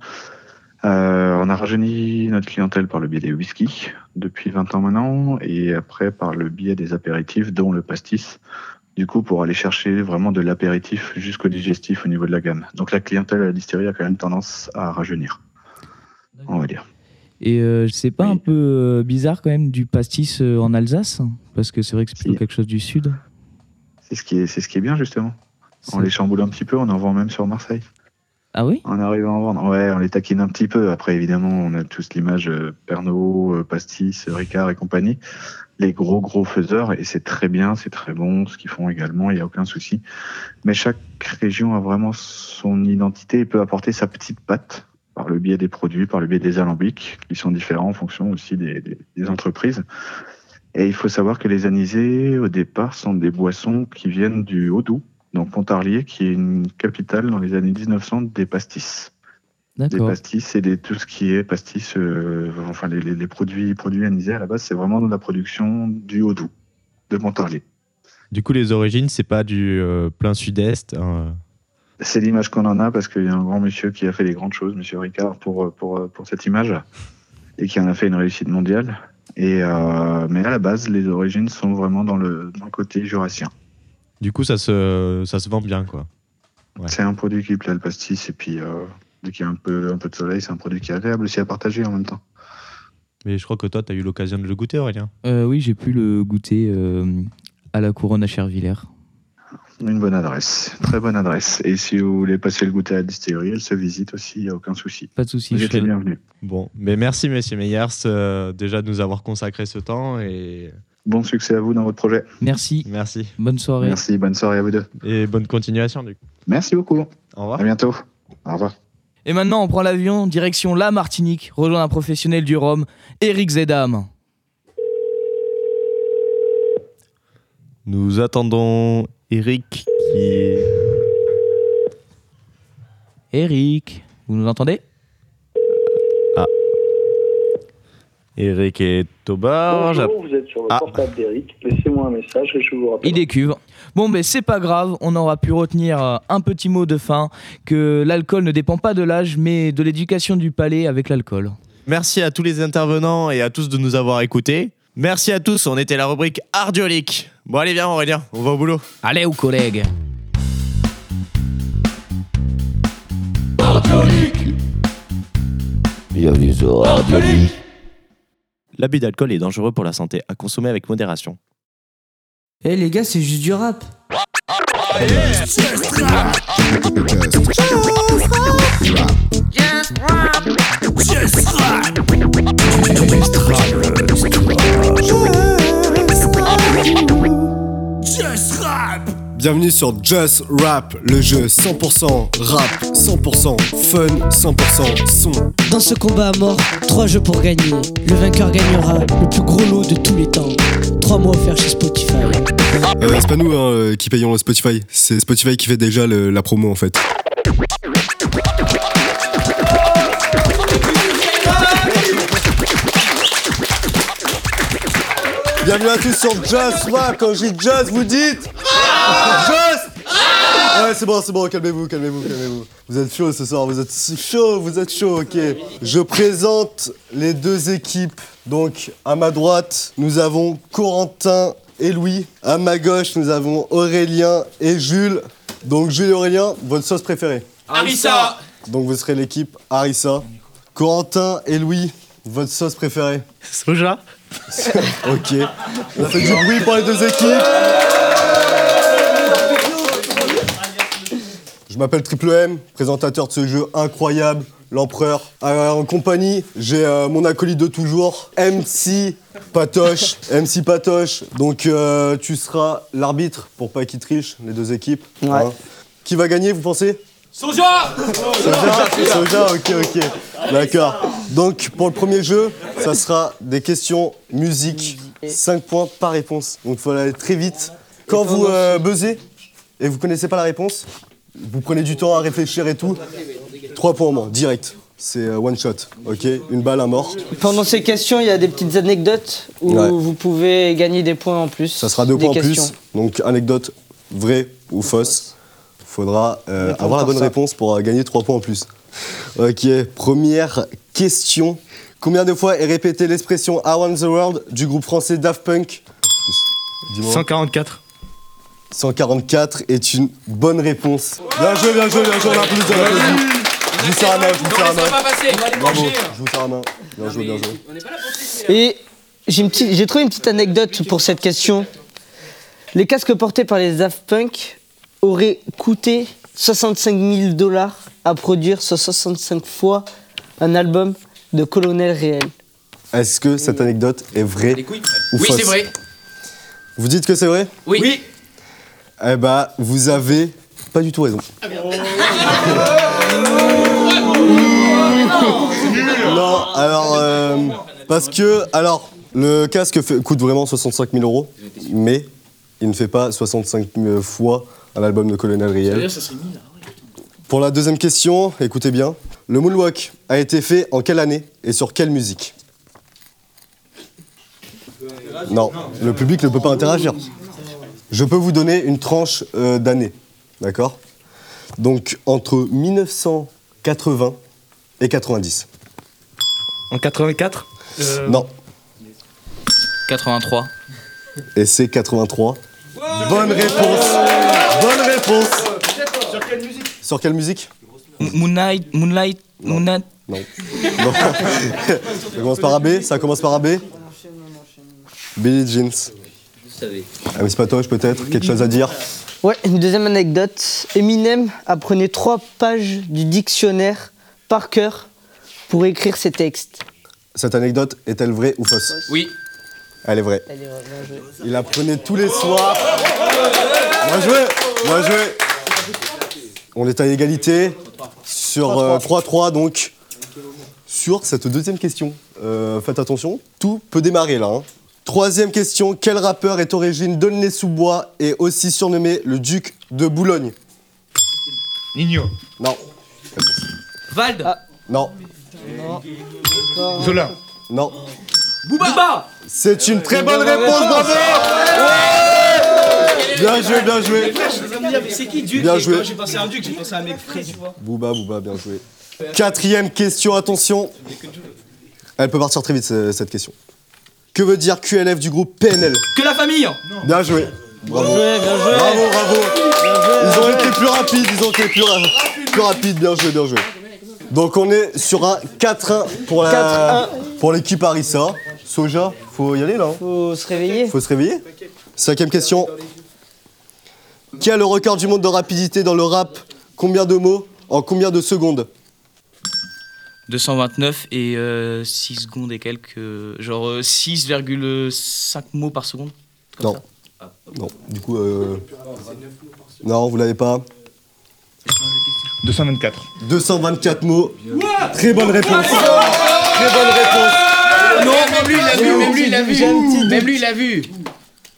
On a rajeuni notre clientèle par le biais des whiskies depuis 20 ans maintenant, et après par le biais des apéritifs, dont le pastis. Du coup, pour aller chercher vraiment de l'apéritif jusqu'au digestif au niveau de la gamme. Donc, la clientèle à la distillerie a quand même tendance à rajeunir, on va dire. Et euh, c'est pas un peu euh, bizarre quand même du pastis euh, en Alsace? Parce que c'est vrai que c'est plutôt quelque chose du sud. C'est ce qui est, c'est ce qui est bien justement. On les chamboule un petit peu, on en vend même sur Marseille. Ah oui? On arrive à en vendre. Ouais, on les taquine un petit peu. Après, évidemment, on a tous l'image euh, Pernod, euh, Pastis, Ricard et compagnie. Les gros, gros faiseurs. Et c'est très bien, c'est très bon ce qu'ils font également, il n'y a aucun souci. Mais chaque région a vraiment son identité et peut apporter sa petite patte par le biais des produits, par le biais des alambics, qui sont différents en fonction aussi des, entreprises. Et il faut savoir que les anisés, au départ, sont des boissons qui viennent du Haut-Doubs, donc Pontarlier, qui est une capitale dans les années 1900 des pastis. Des pastis et des, tout ce qui est pastis, euh, enfin les, les- les produits, produits anisés à la base, c'est vraiment de la production du Haut-Doubs, de Pontarlier. Du coup, les origines, c'est pas du euh, plein sud-est. hein. C'est l'image qu'on en a parce qu'il y a un grand monsieur qui a fait des grandes choses, monsieur Ricard, pour, pour, pour cette image et qui en a fait une réussite mondiale. Et, euh, mais à la base, les origines sont vraiment dans le, dans le côté jurassien. Du coup, ça se, ça se vend bien, quoi. C'est un produit qui plaît le pastis et puis euh, dès qu'il y a un peu, un peu de soleil, c'est un produit qui est agréable aussi à partager en même temps. Mais je crois que toi, tu as eu l'occasion de le goûter, Aurélien. Euh, oui, j'ai pu le goûter euh, à la couronne à Chervillers. Une bonne adresse, très bonne adresse. Et si vous voulez passer le goûter à la distillerie, elle se visite aussi, il n'y a aucun souci. Pas de souci, Vous je êtes les bienvenus. Bon, mais merci, messieurs Meyers, euh, déjà de nous avoir consacré ce temps. Et... Bon succès à vous dans votre projet. Merci. Merci. Bonne soirée. Merci, bonne soirée à vous deux. Et bonne continuation, du coup. Merci beaucoup. Au revoir. À bientôt. Au revoir. Et maintenant, on prend l'avion direction la Martinique, rejoindre un professionnel du rhum, Eric Zedam. Nous attendons Eric qui est. Eric, vous nous entendez? Eric est au bar. Bonjour, vous êtes sur le Ah. portable d'Eric. Laissez-moi un message et je vous rappelle. Il décuve. Bon, ben c'est pas grave, on aura pu retenir euh, un petit mot de fin que l'alcool ne dépend pas de l'âge, mais de l'éducation du palais avec l'alcool. Merci à tous les intervenants et à tous de nous avoir écoutés. Merci à tous, on était la rubrique Ardiolique. Bon, allez, viens, Aurélien, on va au boulot. Allez, aux collègues. Bienvenue sur Radiolique. L'abus d'alcool est dangereux pour la santé, à consommer avec modération. Eh les gars, c'est juste du rap. Bienvenue sur Just Rap, le jeu 100% rap, 100% fun, 100% son. Dans ce combat à mort, trois jeux pour gagner. Le vainqueur gagnera le plus gros lot de tous les temps. Trois mois offerts chez Spotify. Euh, c'est pas nous hein, euh, qui payons Spotify, c'est Spotify qui fait déjà le- la promo en fait. Bienvenue à tous sur Just Rap, quand je dis Just, vous dites Just Ouais, c'est bon, c'est bon, calmez-vous, calmez-vous, calmez-vous. Vous êtes chaud ce soir, vous êtes chaud, vous êtes chaud, ok. Je présente les deux équipes. Donc, à ma droite, nous avons Corentin et Louis. À ma gauche, nous avons Aurélien et Jules. Donc Jules et Aurélien, votre sauce préférée Harissa Donc vous serez l'équipe Harissa. Corentin et Louis, votre sauce préférée Soja Ok. On fait du bruit pour les deux équipes. Je m'appelle Triple M, présentateur de ce jeu incroyable, l'empereur. Euh, en compagnie, j'ai euh, mon acolyte de toujours, MC Patoche. MC Patoche, donc euh, tu seras l'arbitre pour pas qu'ils trichent, les deux équipes. hein. Qui va gagner, vous pensez? Soja Soja? Soja, ok, ok. D'accord. Donc, pour le premier jeu, ça sera des questions musique. 5 points par réponse. Donc, il faut aller très vite. Quand vous euh, buzzez et vous connaissez pas la réponse, vous prenez du temps à réfléchir et tout. 3 points en moins, direct. C'est euh, one shot, ok Une balle à mort. Pendant ces questions, il y a des petites anecdotes où Ouais. vous pouvez gagner des points en plus. Ça sera deux points en plus. Donc, anecdote vraie ou fausse. Faudra euh, avoir la bonne ça. réponse pour euh, gagner 3 points en plus. Ok, première question. Combien de fois est répétée l'expression Around the World du groupe français Daft Punk Dis-moi. 144. 144 est une bonne réponse. Bien joué, bien joué, bien joué, on applaudit, on applaudit. Je vous serre la main, je vous serre la main. Bravo, je vous serre la main. Bien joué, bien joué. Et j'ai une petite- j'ai trouvé une petite anecdote pour cette question. Les casques portés par les Daft Punk auraient coûté 65 000 dollars à produire, soit 65 fois un album de Colonel Réel. Est-ce que cette anecdote est vraie ou Oui, fausse c'est vrai. Vous dites que c'est vrai Oui. Eh bah, vous avez pas du tout raison. Non, alors, euh, parce que, alors, le casque fait- coûte vraiment 65 000 euros, mais il ne fait pas 65 000 fois un album de Colonel Riel. Pour la deuxième question, écoutez bien. Le moonwalk a été fait en quelle année et sur quelle musique? Non, le public ne peut pas interagir. Je peux vous donner une tranche euh, d'année, d'accord? Donc entre 1980 et 90. En 84 Non, 83. et c'est 83. Bonne réponse Bonne réponse Sur quelle musique Sur quelle musique Moonlight, Moonlight, Moonlight. Non. Non. ça commence par AB Ça commence par AB Billie Jeans. Ah, Miss Patoche, peut-être Quelque chose à dire Ouais, une deuxième anecdote. Eminem apprenait trois pages du dictionnaire par cœur pour écrire ses textes. Cette anecdote est-elle vraie ou fausse? Oui. Elle est vraie. Il apprenait tous les soirs. Bien joué Bien joué On est à égalité sur euh, 3-3 donc. Sur cette deuxième question, euh, faites attention, tout peut démarrer là. hein. Troisième question, quel rappeur est origine d'Aulnay-sous-Bois et aussi surnommé le duc de Boulogne? Nino. Non. Vald. Non. Zola. Non. Booba. C'est une très bonne réponse, bravo Bien joué, bien joué C'est qui Duc Bien joué. J'ai pensé à un Duc, j'ai pensé à un mec frais, tu vois. Booba, Booba, bien joué. Quatrième question, attention. Elle peut partir très vite, ce- cette question. Que veut dire QLF du groupe PNL Que la famille Bien joué. Bravo. Bien joué, bien joué. Bravo, bravo. Ils ont été plus rapides, ils ont été plus, ra- plus rapides. Bien joué, bien joué. Donc on est sur un 4-1 pour la 4-1. Soja, faut y aller là. hein. Faut se réveiller. Faut se réveiller. Cinquième question. Qui a le record du monde de rapidité dans le rap? Combien de mots en combien de secondes? 229 et 6 secondes et quelques. euh, Genre euh, 6,5 mots par seconde. Non. Non, du coup, euh... Non, vous l'avez pas 224. 224 mots. Très bonne réponse. Très bonne réponse. Non, même lui, il l'a vu, même lui, il l'a vu. Même lui, il l'a vu.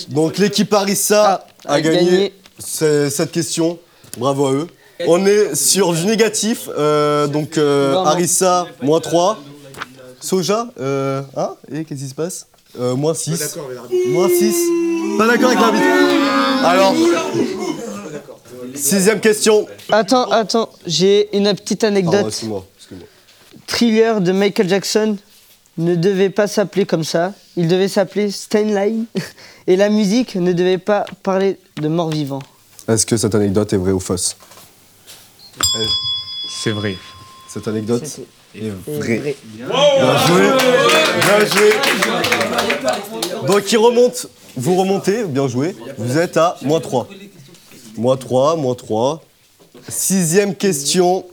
Donc l'équipe Harissa a, a gagné, gagné. ce- cette question. Bravo à eux. On est sur du négatif. euh, donc euh. Harissa, moins 3. Soja, euh, hein Et qu'est-ce qui se passe? Euh, Moins 6. Moins 6. Pas d'accord avec l'arbitre Alors, sixième question. Attends, attends, j'ai une petite anecdote. excuse-moi. excuse-moi. Thriller de Michael Jackson ne devait pas s'appeler comme ça. Il devait s'appeler Steinlein. Et la musique ne devait pas parler de mort-vivant. Est-ce que cette anecdote est vraie ou fausse C'est vrai. Cette anecdote est vraie. vrai. Bien joué. Bien joué. Donc il remonte. Vous remontez, bien joué. Vous êtes à moins 3. Moins 3, moins 3. Sixième question.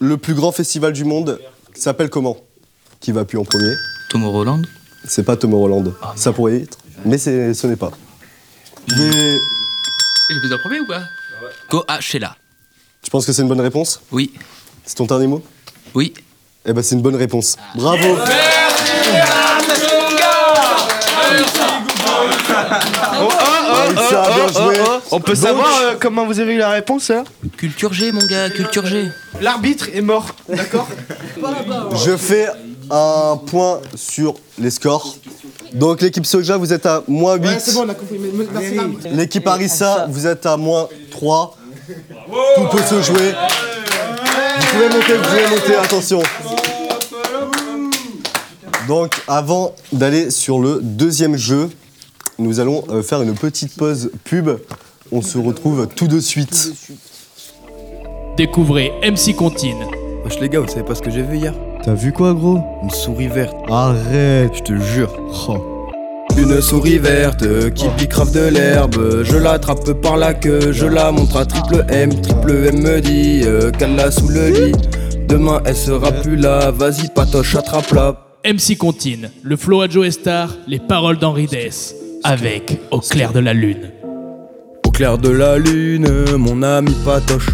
Le plus grand festival du monde s'appelle comment? Qui va appuyer en premier Tomorrowland C'est pas Tomorrowland. Ça pourrait être, mais c'est- ce n'est pas. Mais J'ai besoin de premier ou pas Coachella. tu penses que c'est une bonne réponse Oui. C'est ton dernier mot Oui. Eh ben c'est une bonne réponse. Bravo Oh, Mauricio a bien joué. On peut Donc- savoir euh, comment vous avez eu la réponse hein Culture G, mon gars, culture G. L'arbitre est mort, d'accord Je fais un point sur les scores. Donc l'équipe Soja, vous êtes à moins 8. on a compris. Merci, l'arbitre. L'équipe Arissa, vous êtes à moins 3. Tout peut se jouer. Vous pouvez monter, vous pouvez monter, attention. Donc avant d'aller sur le deuxième jeu, nous allons euh, faire une petite pause pub. On se retrouve tout de suite. Découvrez MC Contine. Wesh les gars, vous savez pas ce que j'ai vu hier? T'as vu quoi, gros? Une souris verte. Arrête Je te jure. Oh. Une souris verte qui pique grave de l'herbe. Je l'attrape par la queue, je la montre à triple M. Triple M me dit euh, qu'elle l'a sous le lit. Demain elle sera plus là, vas-y patoche, attrape-la. MC Contine, le flow à Joe Star, les paroles d'Henri Dess. Avec Au clair de la lune. Au clair de la lune, mon ami patoche.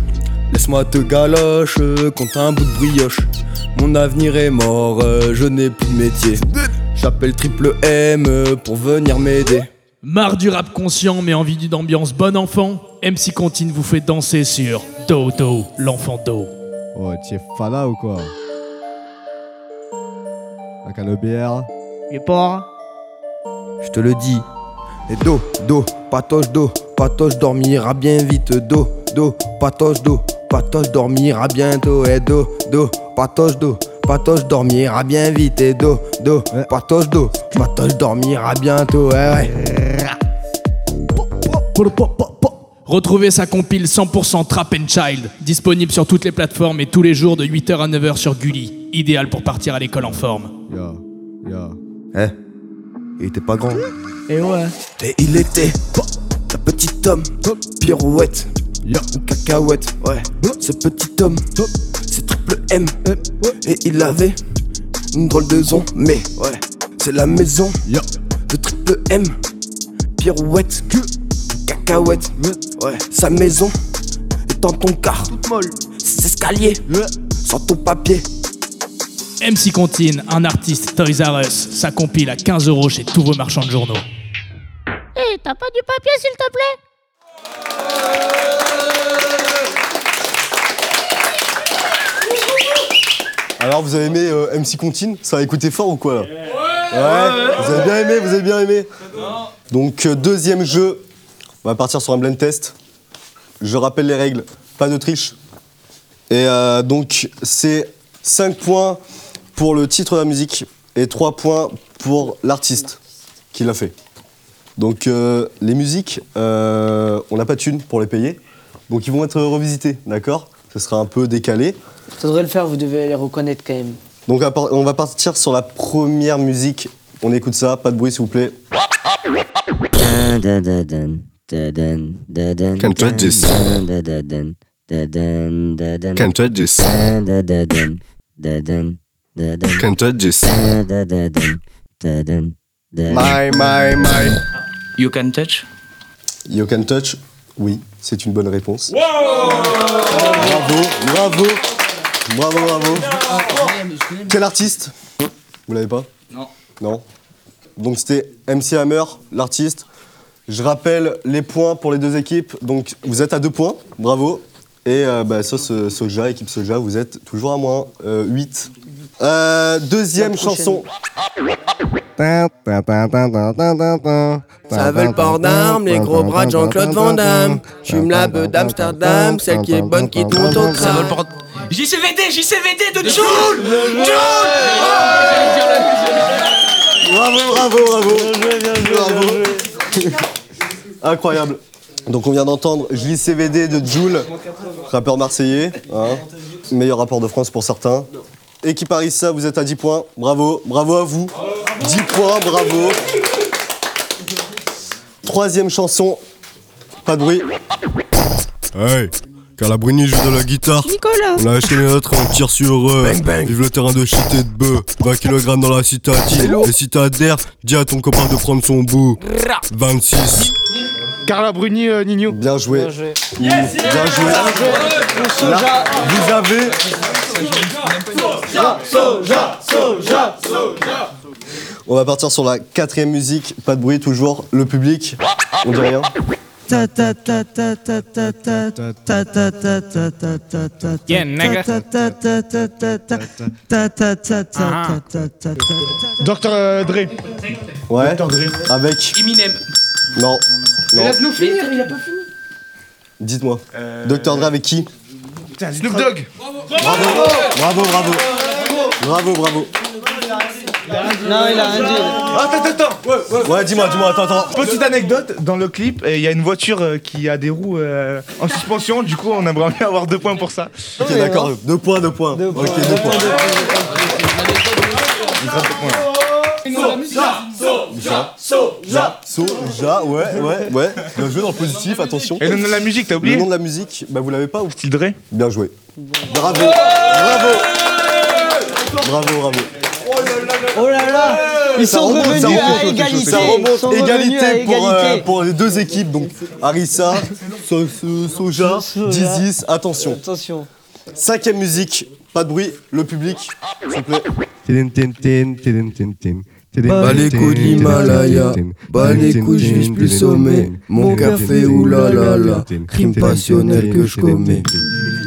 Laisse-moi te galoche contre un bout de brioche. Mon avenir est mort, je n'ai plus de métier. J'appelle triple M pour venir m'aider. Marre du rap conscient mais envie d'une ambiance bon enfant MC Contine vous fait danser sur Dodo, l'enfant d'eau. Oh, tu es fala ou quoi Un canne bière Les porcs. Je te le dis. Et do, do, patoche do, patoche dormira bien vite. Do, do, patoche do, patoche dormira bientôt. Et do, do, patoche do, patoche dormira bien vite. Et do, do, patoche do, patoche dormira bientôt. Ouais, ouais. Retrouvez sa compile 100% Trap and Child, disponible sur toutes les plateformes et tous les jours de 8h à 9h sur Gulli. Idéal pour partir à l'école en forme. Ya, ya. Eh, il était pas grand. Et ouais. Et il était un petit homme, pirouette, ou cacahuète, ouais. Ce petit homme, c'est triple M, et il avait une drôle de zone, mais ouais, c'est la maison de triple M, pirouette, cacahuète, ouais. Sa maison est dans ton car, toute molle, ses escaliers, sans ton papier. MC Contine, un artiste Toys R Us, sa compile à 15 euros chez tous vos marchands de journaux. Hé, t'as pas du papier, s'il te plaît? Alors vous avez aimé euh, MC Contine Ça a écouté fort ou quoi là? Ouais, vous avez bien aimé, vous avez bien aimé. Donc euh, deuxième jeu, on va partir sur un blend test. Je rappelle les règles, pas de triche. Et euh, donc c'est 5 points pour le titre de la musique et 3 points pour l'artiste qui l'a fait. Donc les musiques, on n'a pas de thunes pour les payer. Donc ils vont être revisités, d'accord? Ce sera un peu décalé. Ça devrait le faire, vous devez les reconnaître quand même. Donc on va partir sur la première musique. On écoute ça, pas de bruit s'il vous plaît. Can't touch this. Can't touch this. Can't touch this. My, my, my. You can touch? You can touch? Oui, c'est une bonne réponse. Bravo, bravo. Bravo, bravo. Quel artiste Vous l'avez pas Non. Non. Donc c'était MC Hammer, l'artiste. Je rappelle les points pour les deux équipes. Donc vous êtes à deux points, bravo. Et euh, bah, Sauce euh, Soja, équipe Soja, vous êtes toujours à moins 8. deuxième chanson. Ça veut le port d'armes, les gros bras de Jean-Claude Van Damme. J'fume la beuh d'Amsterdam, celle qui est bonne qui monte au crâne. JCVD, JCVD de Joule Bravo, bravo, bravo. Bravo. Incroyable. Donc on vient d'entendre JCVD de Joule, rappeur marseillais, hein. meilleur rapport de France pour certains. Équipe Arissa, vous êtes à 10 points, bravo, bravo à vous. 10 points, bravo. Troisième chanson, pas de bruit. Hey Calabrini joue de la guitare. Nicolas. On a acheté les nôtres, on tire sur eux. Vive le terrain de shit et de bœuf. 20 kg dans la citadine. Et si t'adhères, dis à ton copain de prendre son bout. 26. Carla Bruni, Nino. Bien joué. Bien joué. Bien joué. Là, vous avez. Soja, soja, soja. On va partir sur la quatrième musique. Pas de bruit, toujours. Le public. On dit rien. Docteur euh, Dre. Ouais. Dr. Dre. Avec. Eminem. Non. Il a nous finir, il a pas fini. Dites-moi. Euh, Docteur Dre avec qui Snoop Dogg. Bravo. Bravo, bravo. Bravo, bravo. bravo. bravo. bravo. Non, il a rien dit. Attends, attends, attends. Ouais, dis-moi, dis-moi, attends, attends. Petite anecdote, dans le clip, il y a une voiture euh, qui a des roues euh, en suspension, du coup on aimerait bien avoir deux points pour ça. Ok, d'accord. Deux points, deux points. Ok, deux points. Soja, soja, soja, ouais, ouais, ouais. Bien joué dans le positif, attention. Et le nom de la musique, t'as oublié Le nom de la musique, bah vous l'avez pas ou Style Dre Bien joué. Bravo, bravo. Bravo, bravo. Oh là là Ils sont remonte, revenus à égalité. Ça remonte, égalité, à pour, euh, les deux équipes. Donc so- so- Soja, Dizis, attention. Attention. Cinquième musique, pas de bruit, le public, s'il vous plaît. Bas les couilles de l'Himalaya, bas les couilles, je vise plus sommet. Mon café, oulala, crime passionnel que je commets.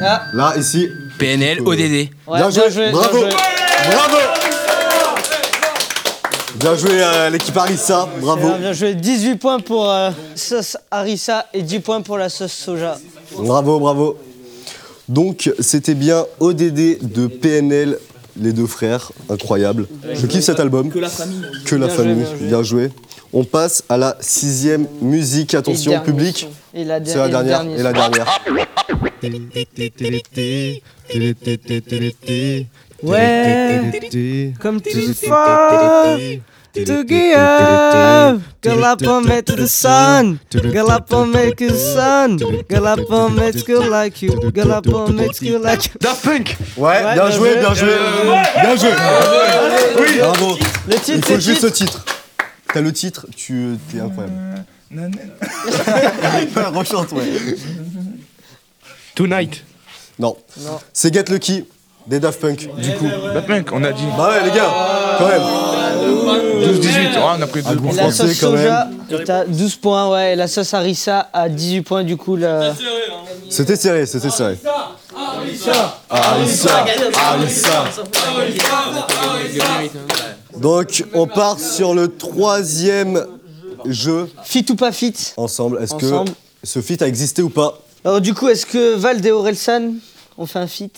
Ah. Là, ici. PNL, ODD. Ouais, Bien joué, bravo. Bravo Bien joué à l'équipe Harissa, bravo. Bien, bien joué. 18 points pour euh, sauce harissa et 10 points pour la sauce soja. Bravo, bravo. Donc, c'était bien ODD de PNL, les deux frères, incroyable. Je kiffe cet album. Que la famille. Que la famille, bien joué. bien joué. On passe à la sixième musique. Attention, public. la C'est la dernière. Et la dernière. Ouais, comme tu fall together. Girl up on me to the sun. Girl up on me to the sun. Girl up on me to like you. Girl up on me to like you. Daft Punk Ouais, bien joué, bien joué. Ouais. Bien joué. Oui. Bravo. Le titre, Il faut le juste titre. ce titre. T'as le titre, tu es incroyable. Rechante, ouais. Tonight. Non. Non. C'est Get Lucky des Daft Punk, du coup. Daft Punk, on a dit. Bah ouais, les gars, quand même. 12-18, oh, on a pris deux bon Et points. la français, sauce quand même. soja est à 12 points, ouais. Et la sauce harissa à 18 points, du coup. La... C'était serré, c'était serré. Harissa, Harissa. Donc, on part sur le troisième jeu. Fit ou pas fit? Ensemble, est-ce que Ensemble. ce feat a existé ou pas? Alors, du coup, est-ce que Vald et Orelsan ont fait un fit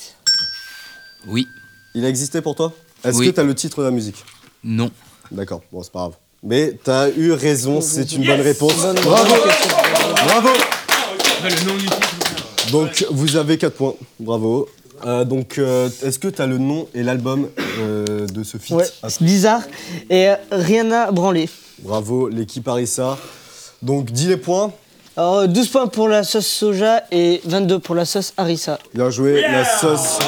Oui. Il a existé pour toi? Est-ce Oui. que t'as le titre de la musique? Non. D'accord, bon, c'est pas grave. Mais t'as eu raison, c'est une bonne réponse. Bonne- Bravo. Bravo Donc, vous avez 4 points. Bravo. Euh, donc, euh, est-ce que t'as le nom et l'album euh, de ce feat Ouais, c'est bizarre. Et euh, rien n'a branlé. Bravo, l'équipe Harissa. Donc, dis les points. Alors, 12 points pour la sauce soja et 22 pour la sauce harissa. Bien joué, la sauce.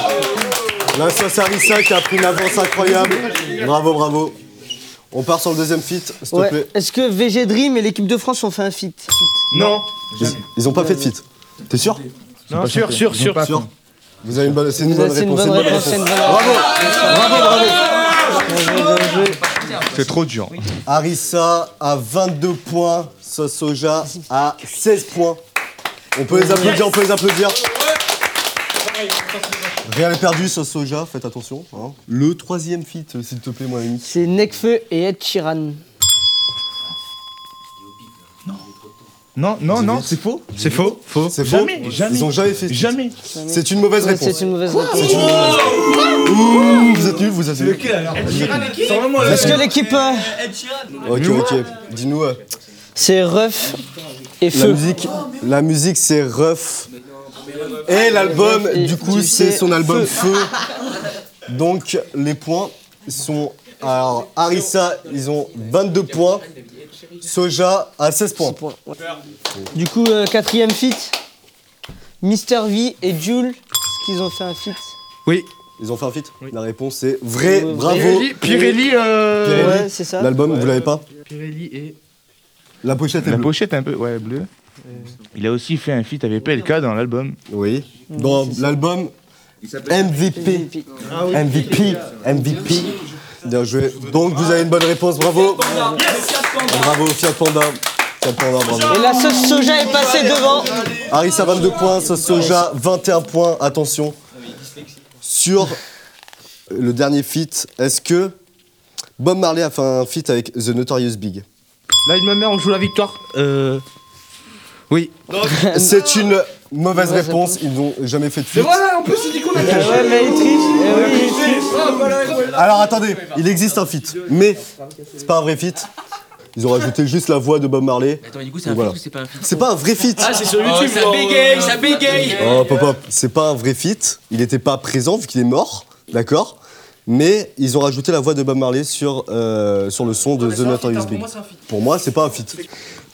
La sauce Harissa qui a pris une avance incroyable. Bravo, bravo. On part sur le deuxième feat, s'il te Ouais. plaît. Est-ce que VG Dream et l'équipe de France ont fait un fit Non. Ils, ils ont pas fait de feat. T'es sûr? Non, sûr, sûr, sûr. Sûr. Vous avez une bonne, c'est une une réponse. bonne c'est une bonne réponse, c'est une bonne Bravo, bravo, bravo. C'est trop dur. Harissa à 22 points, sauce soja à 16 points. On peut les applaudir, on peut les applaudir. Rien n'est perdu, sauce soja, faites attention. hein. Le troisième feat, s'il te plaît, mon ami. C'est Nekfeu et Ed Sheeran. Non, non, non, c'est faux. C'est faux, faux. C'est faux Jamais, jamais. Ils ont jamais fait. Jamais. C'est une mauvaise réponse. C'est une mauvaise réponse. C'est une mauvaise réponse. Ouh, vous êtes nuls, vous êtes nuls. Est-ce que l'équipe. euh, Ok, ok. Dis-nous. euh, C'est Ruff Et la Feu. musique, la musique c'est Rough. Et l'album, du coup, c'est son album Feu. Feu. Donc les points sont. Alors, Harissa, ils ont 22 points. Soja à 16 points. Du coup, euh, quatrième feat. Mister V et Jules, est-ce qu'ils ont fait un feat Oui. Ils ont fait un feat La réponse c'est vrai, Euh, bravo. Pirelli, Pirelli, euh, Pirelli. Ouais, c'est ça. L'album, vous l'avez pas Pirelli et. La pochette est La bleue. pochette un peu, ouais, bleue. Il a aussi fait un feat avec PLK dans l'album. Oui. Dans l'album MVP. MVP. MVP. Bien joué. Donc vous avez une bonne réponse, bravo. Bravo Fiat Panda. Fiat Panda, bravo. Et la sauce soja est passée devant. Harissa 22 points, Sauce Soja 21 points. Attention. Sur le dernier feat, est-ce que Bob Marley a fait un feat avec The Notorious Big? Là, il me met, on joue la victoire. Euh. Oui. C'est une mauvaise réponse, ils n'ont jamais fait de feat. en plus, il dit qu'on a Ouais, mais il triche. Eh oui, il triche. Alors attendez, il existe un feat, mais c'est pas un vrai feat. Ils ont rajouté juste la voix de Bob Marley. Attends, du coup, c'est un voilà. feat ou c'est pas un feat C'est pas un vrai feat. Ah, c'est sur YouTube, ça bégaye, ça bégaye Oh, pop, pop, c'est pas un vrai feat. Il n'était pas présent vu qu'il est mort, d'accord Mais ils ont rajouté la voix de Bob Marley sur, euh, sur le son de The Notorious Big. Pour moi, c'est pas un feat.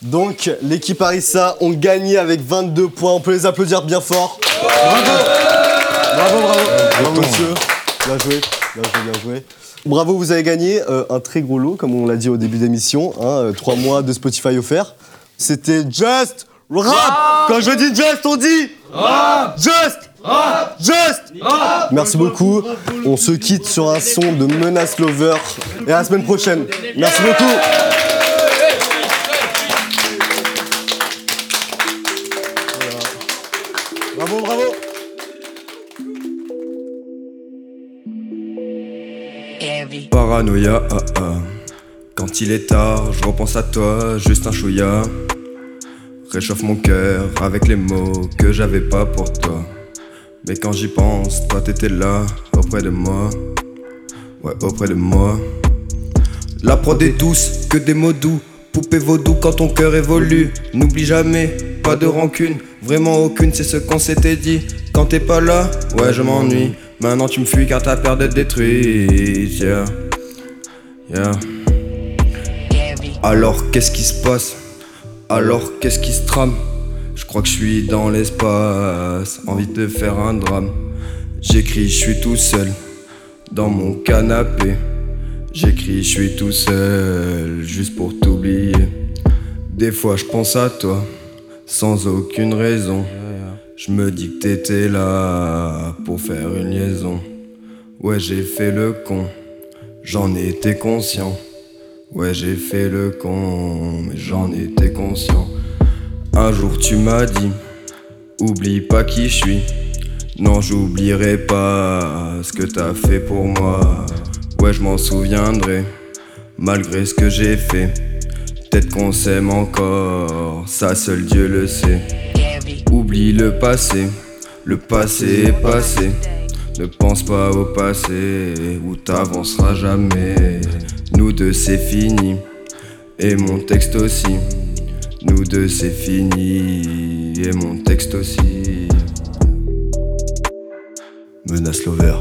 Donc, l'équipe Harissa ont gagné avec 22 points. On peut les applaudir bien fort. Bravo Bravo, bravo Bravo, monsieur. Bien joué, bien joué, bien joué. Bravo, vous avez gagné euh, un très gros lot, comme on l'a dit au début d'émission. Hein, euh, trois mois de Spotify offert. C'était Just Rap Quand je dis Just, on dit Just Just Merci beaucoup. On se quitte sur un son de Menace Lover. Et à la semaine prochaine. Merci beaucoup. Bravo, bravo. Paranoïa, ah, ah. quand il est tard, je repense à toi, juste un chouïa. Réchauffe mon cœur avec les mots que j'avais pas pour toi. Mais quand j'y pense, toi t'étais là, auprès de moi. Ouais, auprès de moi. La prod est douce, que des mots doux. Poupée vaudou quand ton cœur évolue. N'oublie jamais, pas de rancune. Vraiment aucune, c'est ce qu'on s'était dit. Quand t'es pas là, ouais, je m'ennuie. Maintenant tu me fuis car t'as peur d'être détruite. Yeah. Yeah. Alors qu'est-ce qui se passe? Alors qu'est-ce qui se trame? Je crois que je suis dans l'espace. Envie de faire un drame. J'écris, je suis tout seul. Dans mon canapé. J'écris, je suis tout seul. Juste pour t'oublier. Des fois je pense à toi. Sans aucune raison. Je me dis que t'étais là pour faire une liaison. Ouais, j'ai fait le con, j'en étais conscient. Ouais, j'ai fait le con, mais j'en étais conscient. Un jour tu m'as dit, oublie pas qui je suis. Non, j'oublierai pas ce que t'as fait pour moi. Ouais, je m'en souviendrai, malgré ce que j'ai fait. Peut-être qu'on s'aime encore, ça seul Dieu le sait. Oublie le passé, le passé est passé. Ne pense pas au passé, où t'avanceras jamais. Nous deux c'est fini, et mon texte aussi. Nous deux c'est fini, et mon texte aussi. Menace Lover.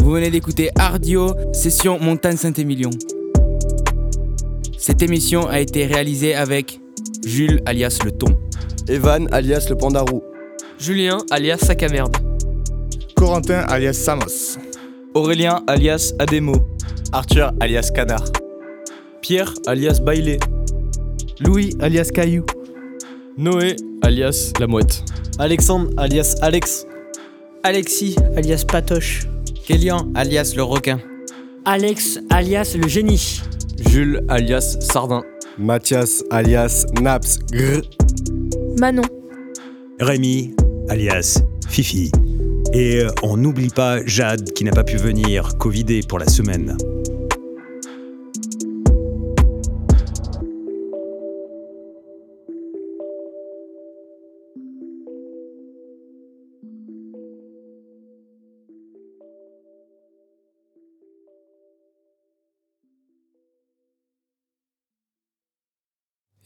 Vous venez d'écouter Ardio, session Montagne Saint-Émilion. Cette émission a été réalisée avec Jules alias Le Ton. Evan alias le pandarou. Julien, alias sac à merde. Corentin alias Samos. Aurélien alias Ademo. Arthur alias Canard. Pierre alias Bailey. Louis alias Caillou. Noé, alias La Mouette. Alexandre alias Alex. Alexis alias Patoche. Kélian alias Le Requin. Alex alias le génie. Jules alias Sardin. Mathias alias Naps. Grr. Manon, Rémi, alias Fifi. Et euh, on n'oublie pas Jade qui n'a pas pu venir, Covidée pour la semaine.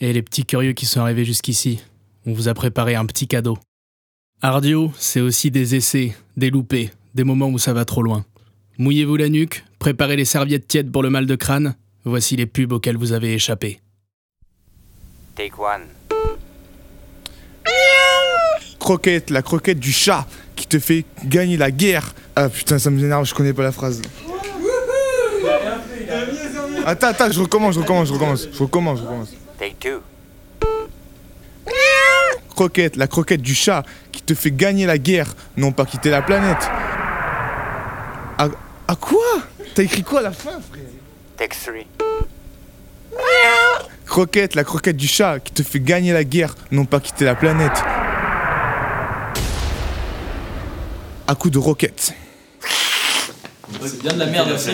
Et les petits curieux qui sont arrivés jusqu'ici on vous a préparé un petit cadeau. Ardio, c'est aussi des essais, des loupés, des moments où ça va trop loin. Mouillez-vous la nuque, préparez les serviettes tièdes pour le mal de crâne. Voici les pubs auxquels vous avez échappé. Take one. Croquette, la croquette du chat qui te fait gagner la guerre. Ah putain, ça m'énerve, je connais pas la phrase. Attends, attends, je recommence, je recommence, je recommence, je recommence, je recommence. Take two. Croquette, la croquette du chat qui te fait gagner la guerre, non pas quitter la planète. À, à quoi? T'as écrit quoi à la fin, frère? Take three. Croquette, la croquette du chat qui te fait gagner la guerre, non pas quitter la planète. À coup de roquette. C'est bien de la merde aussi.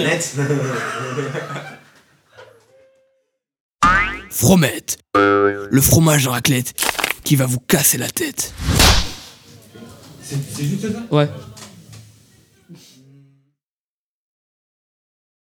Fromette. Le fromage en raclette qui va vous casser la tête. C'est juste ça? Ouais.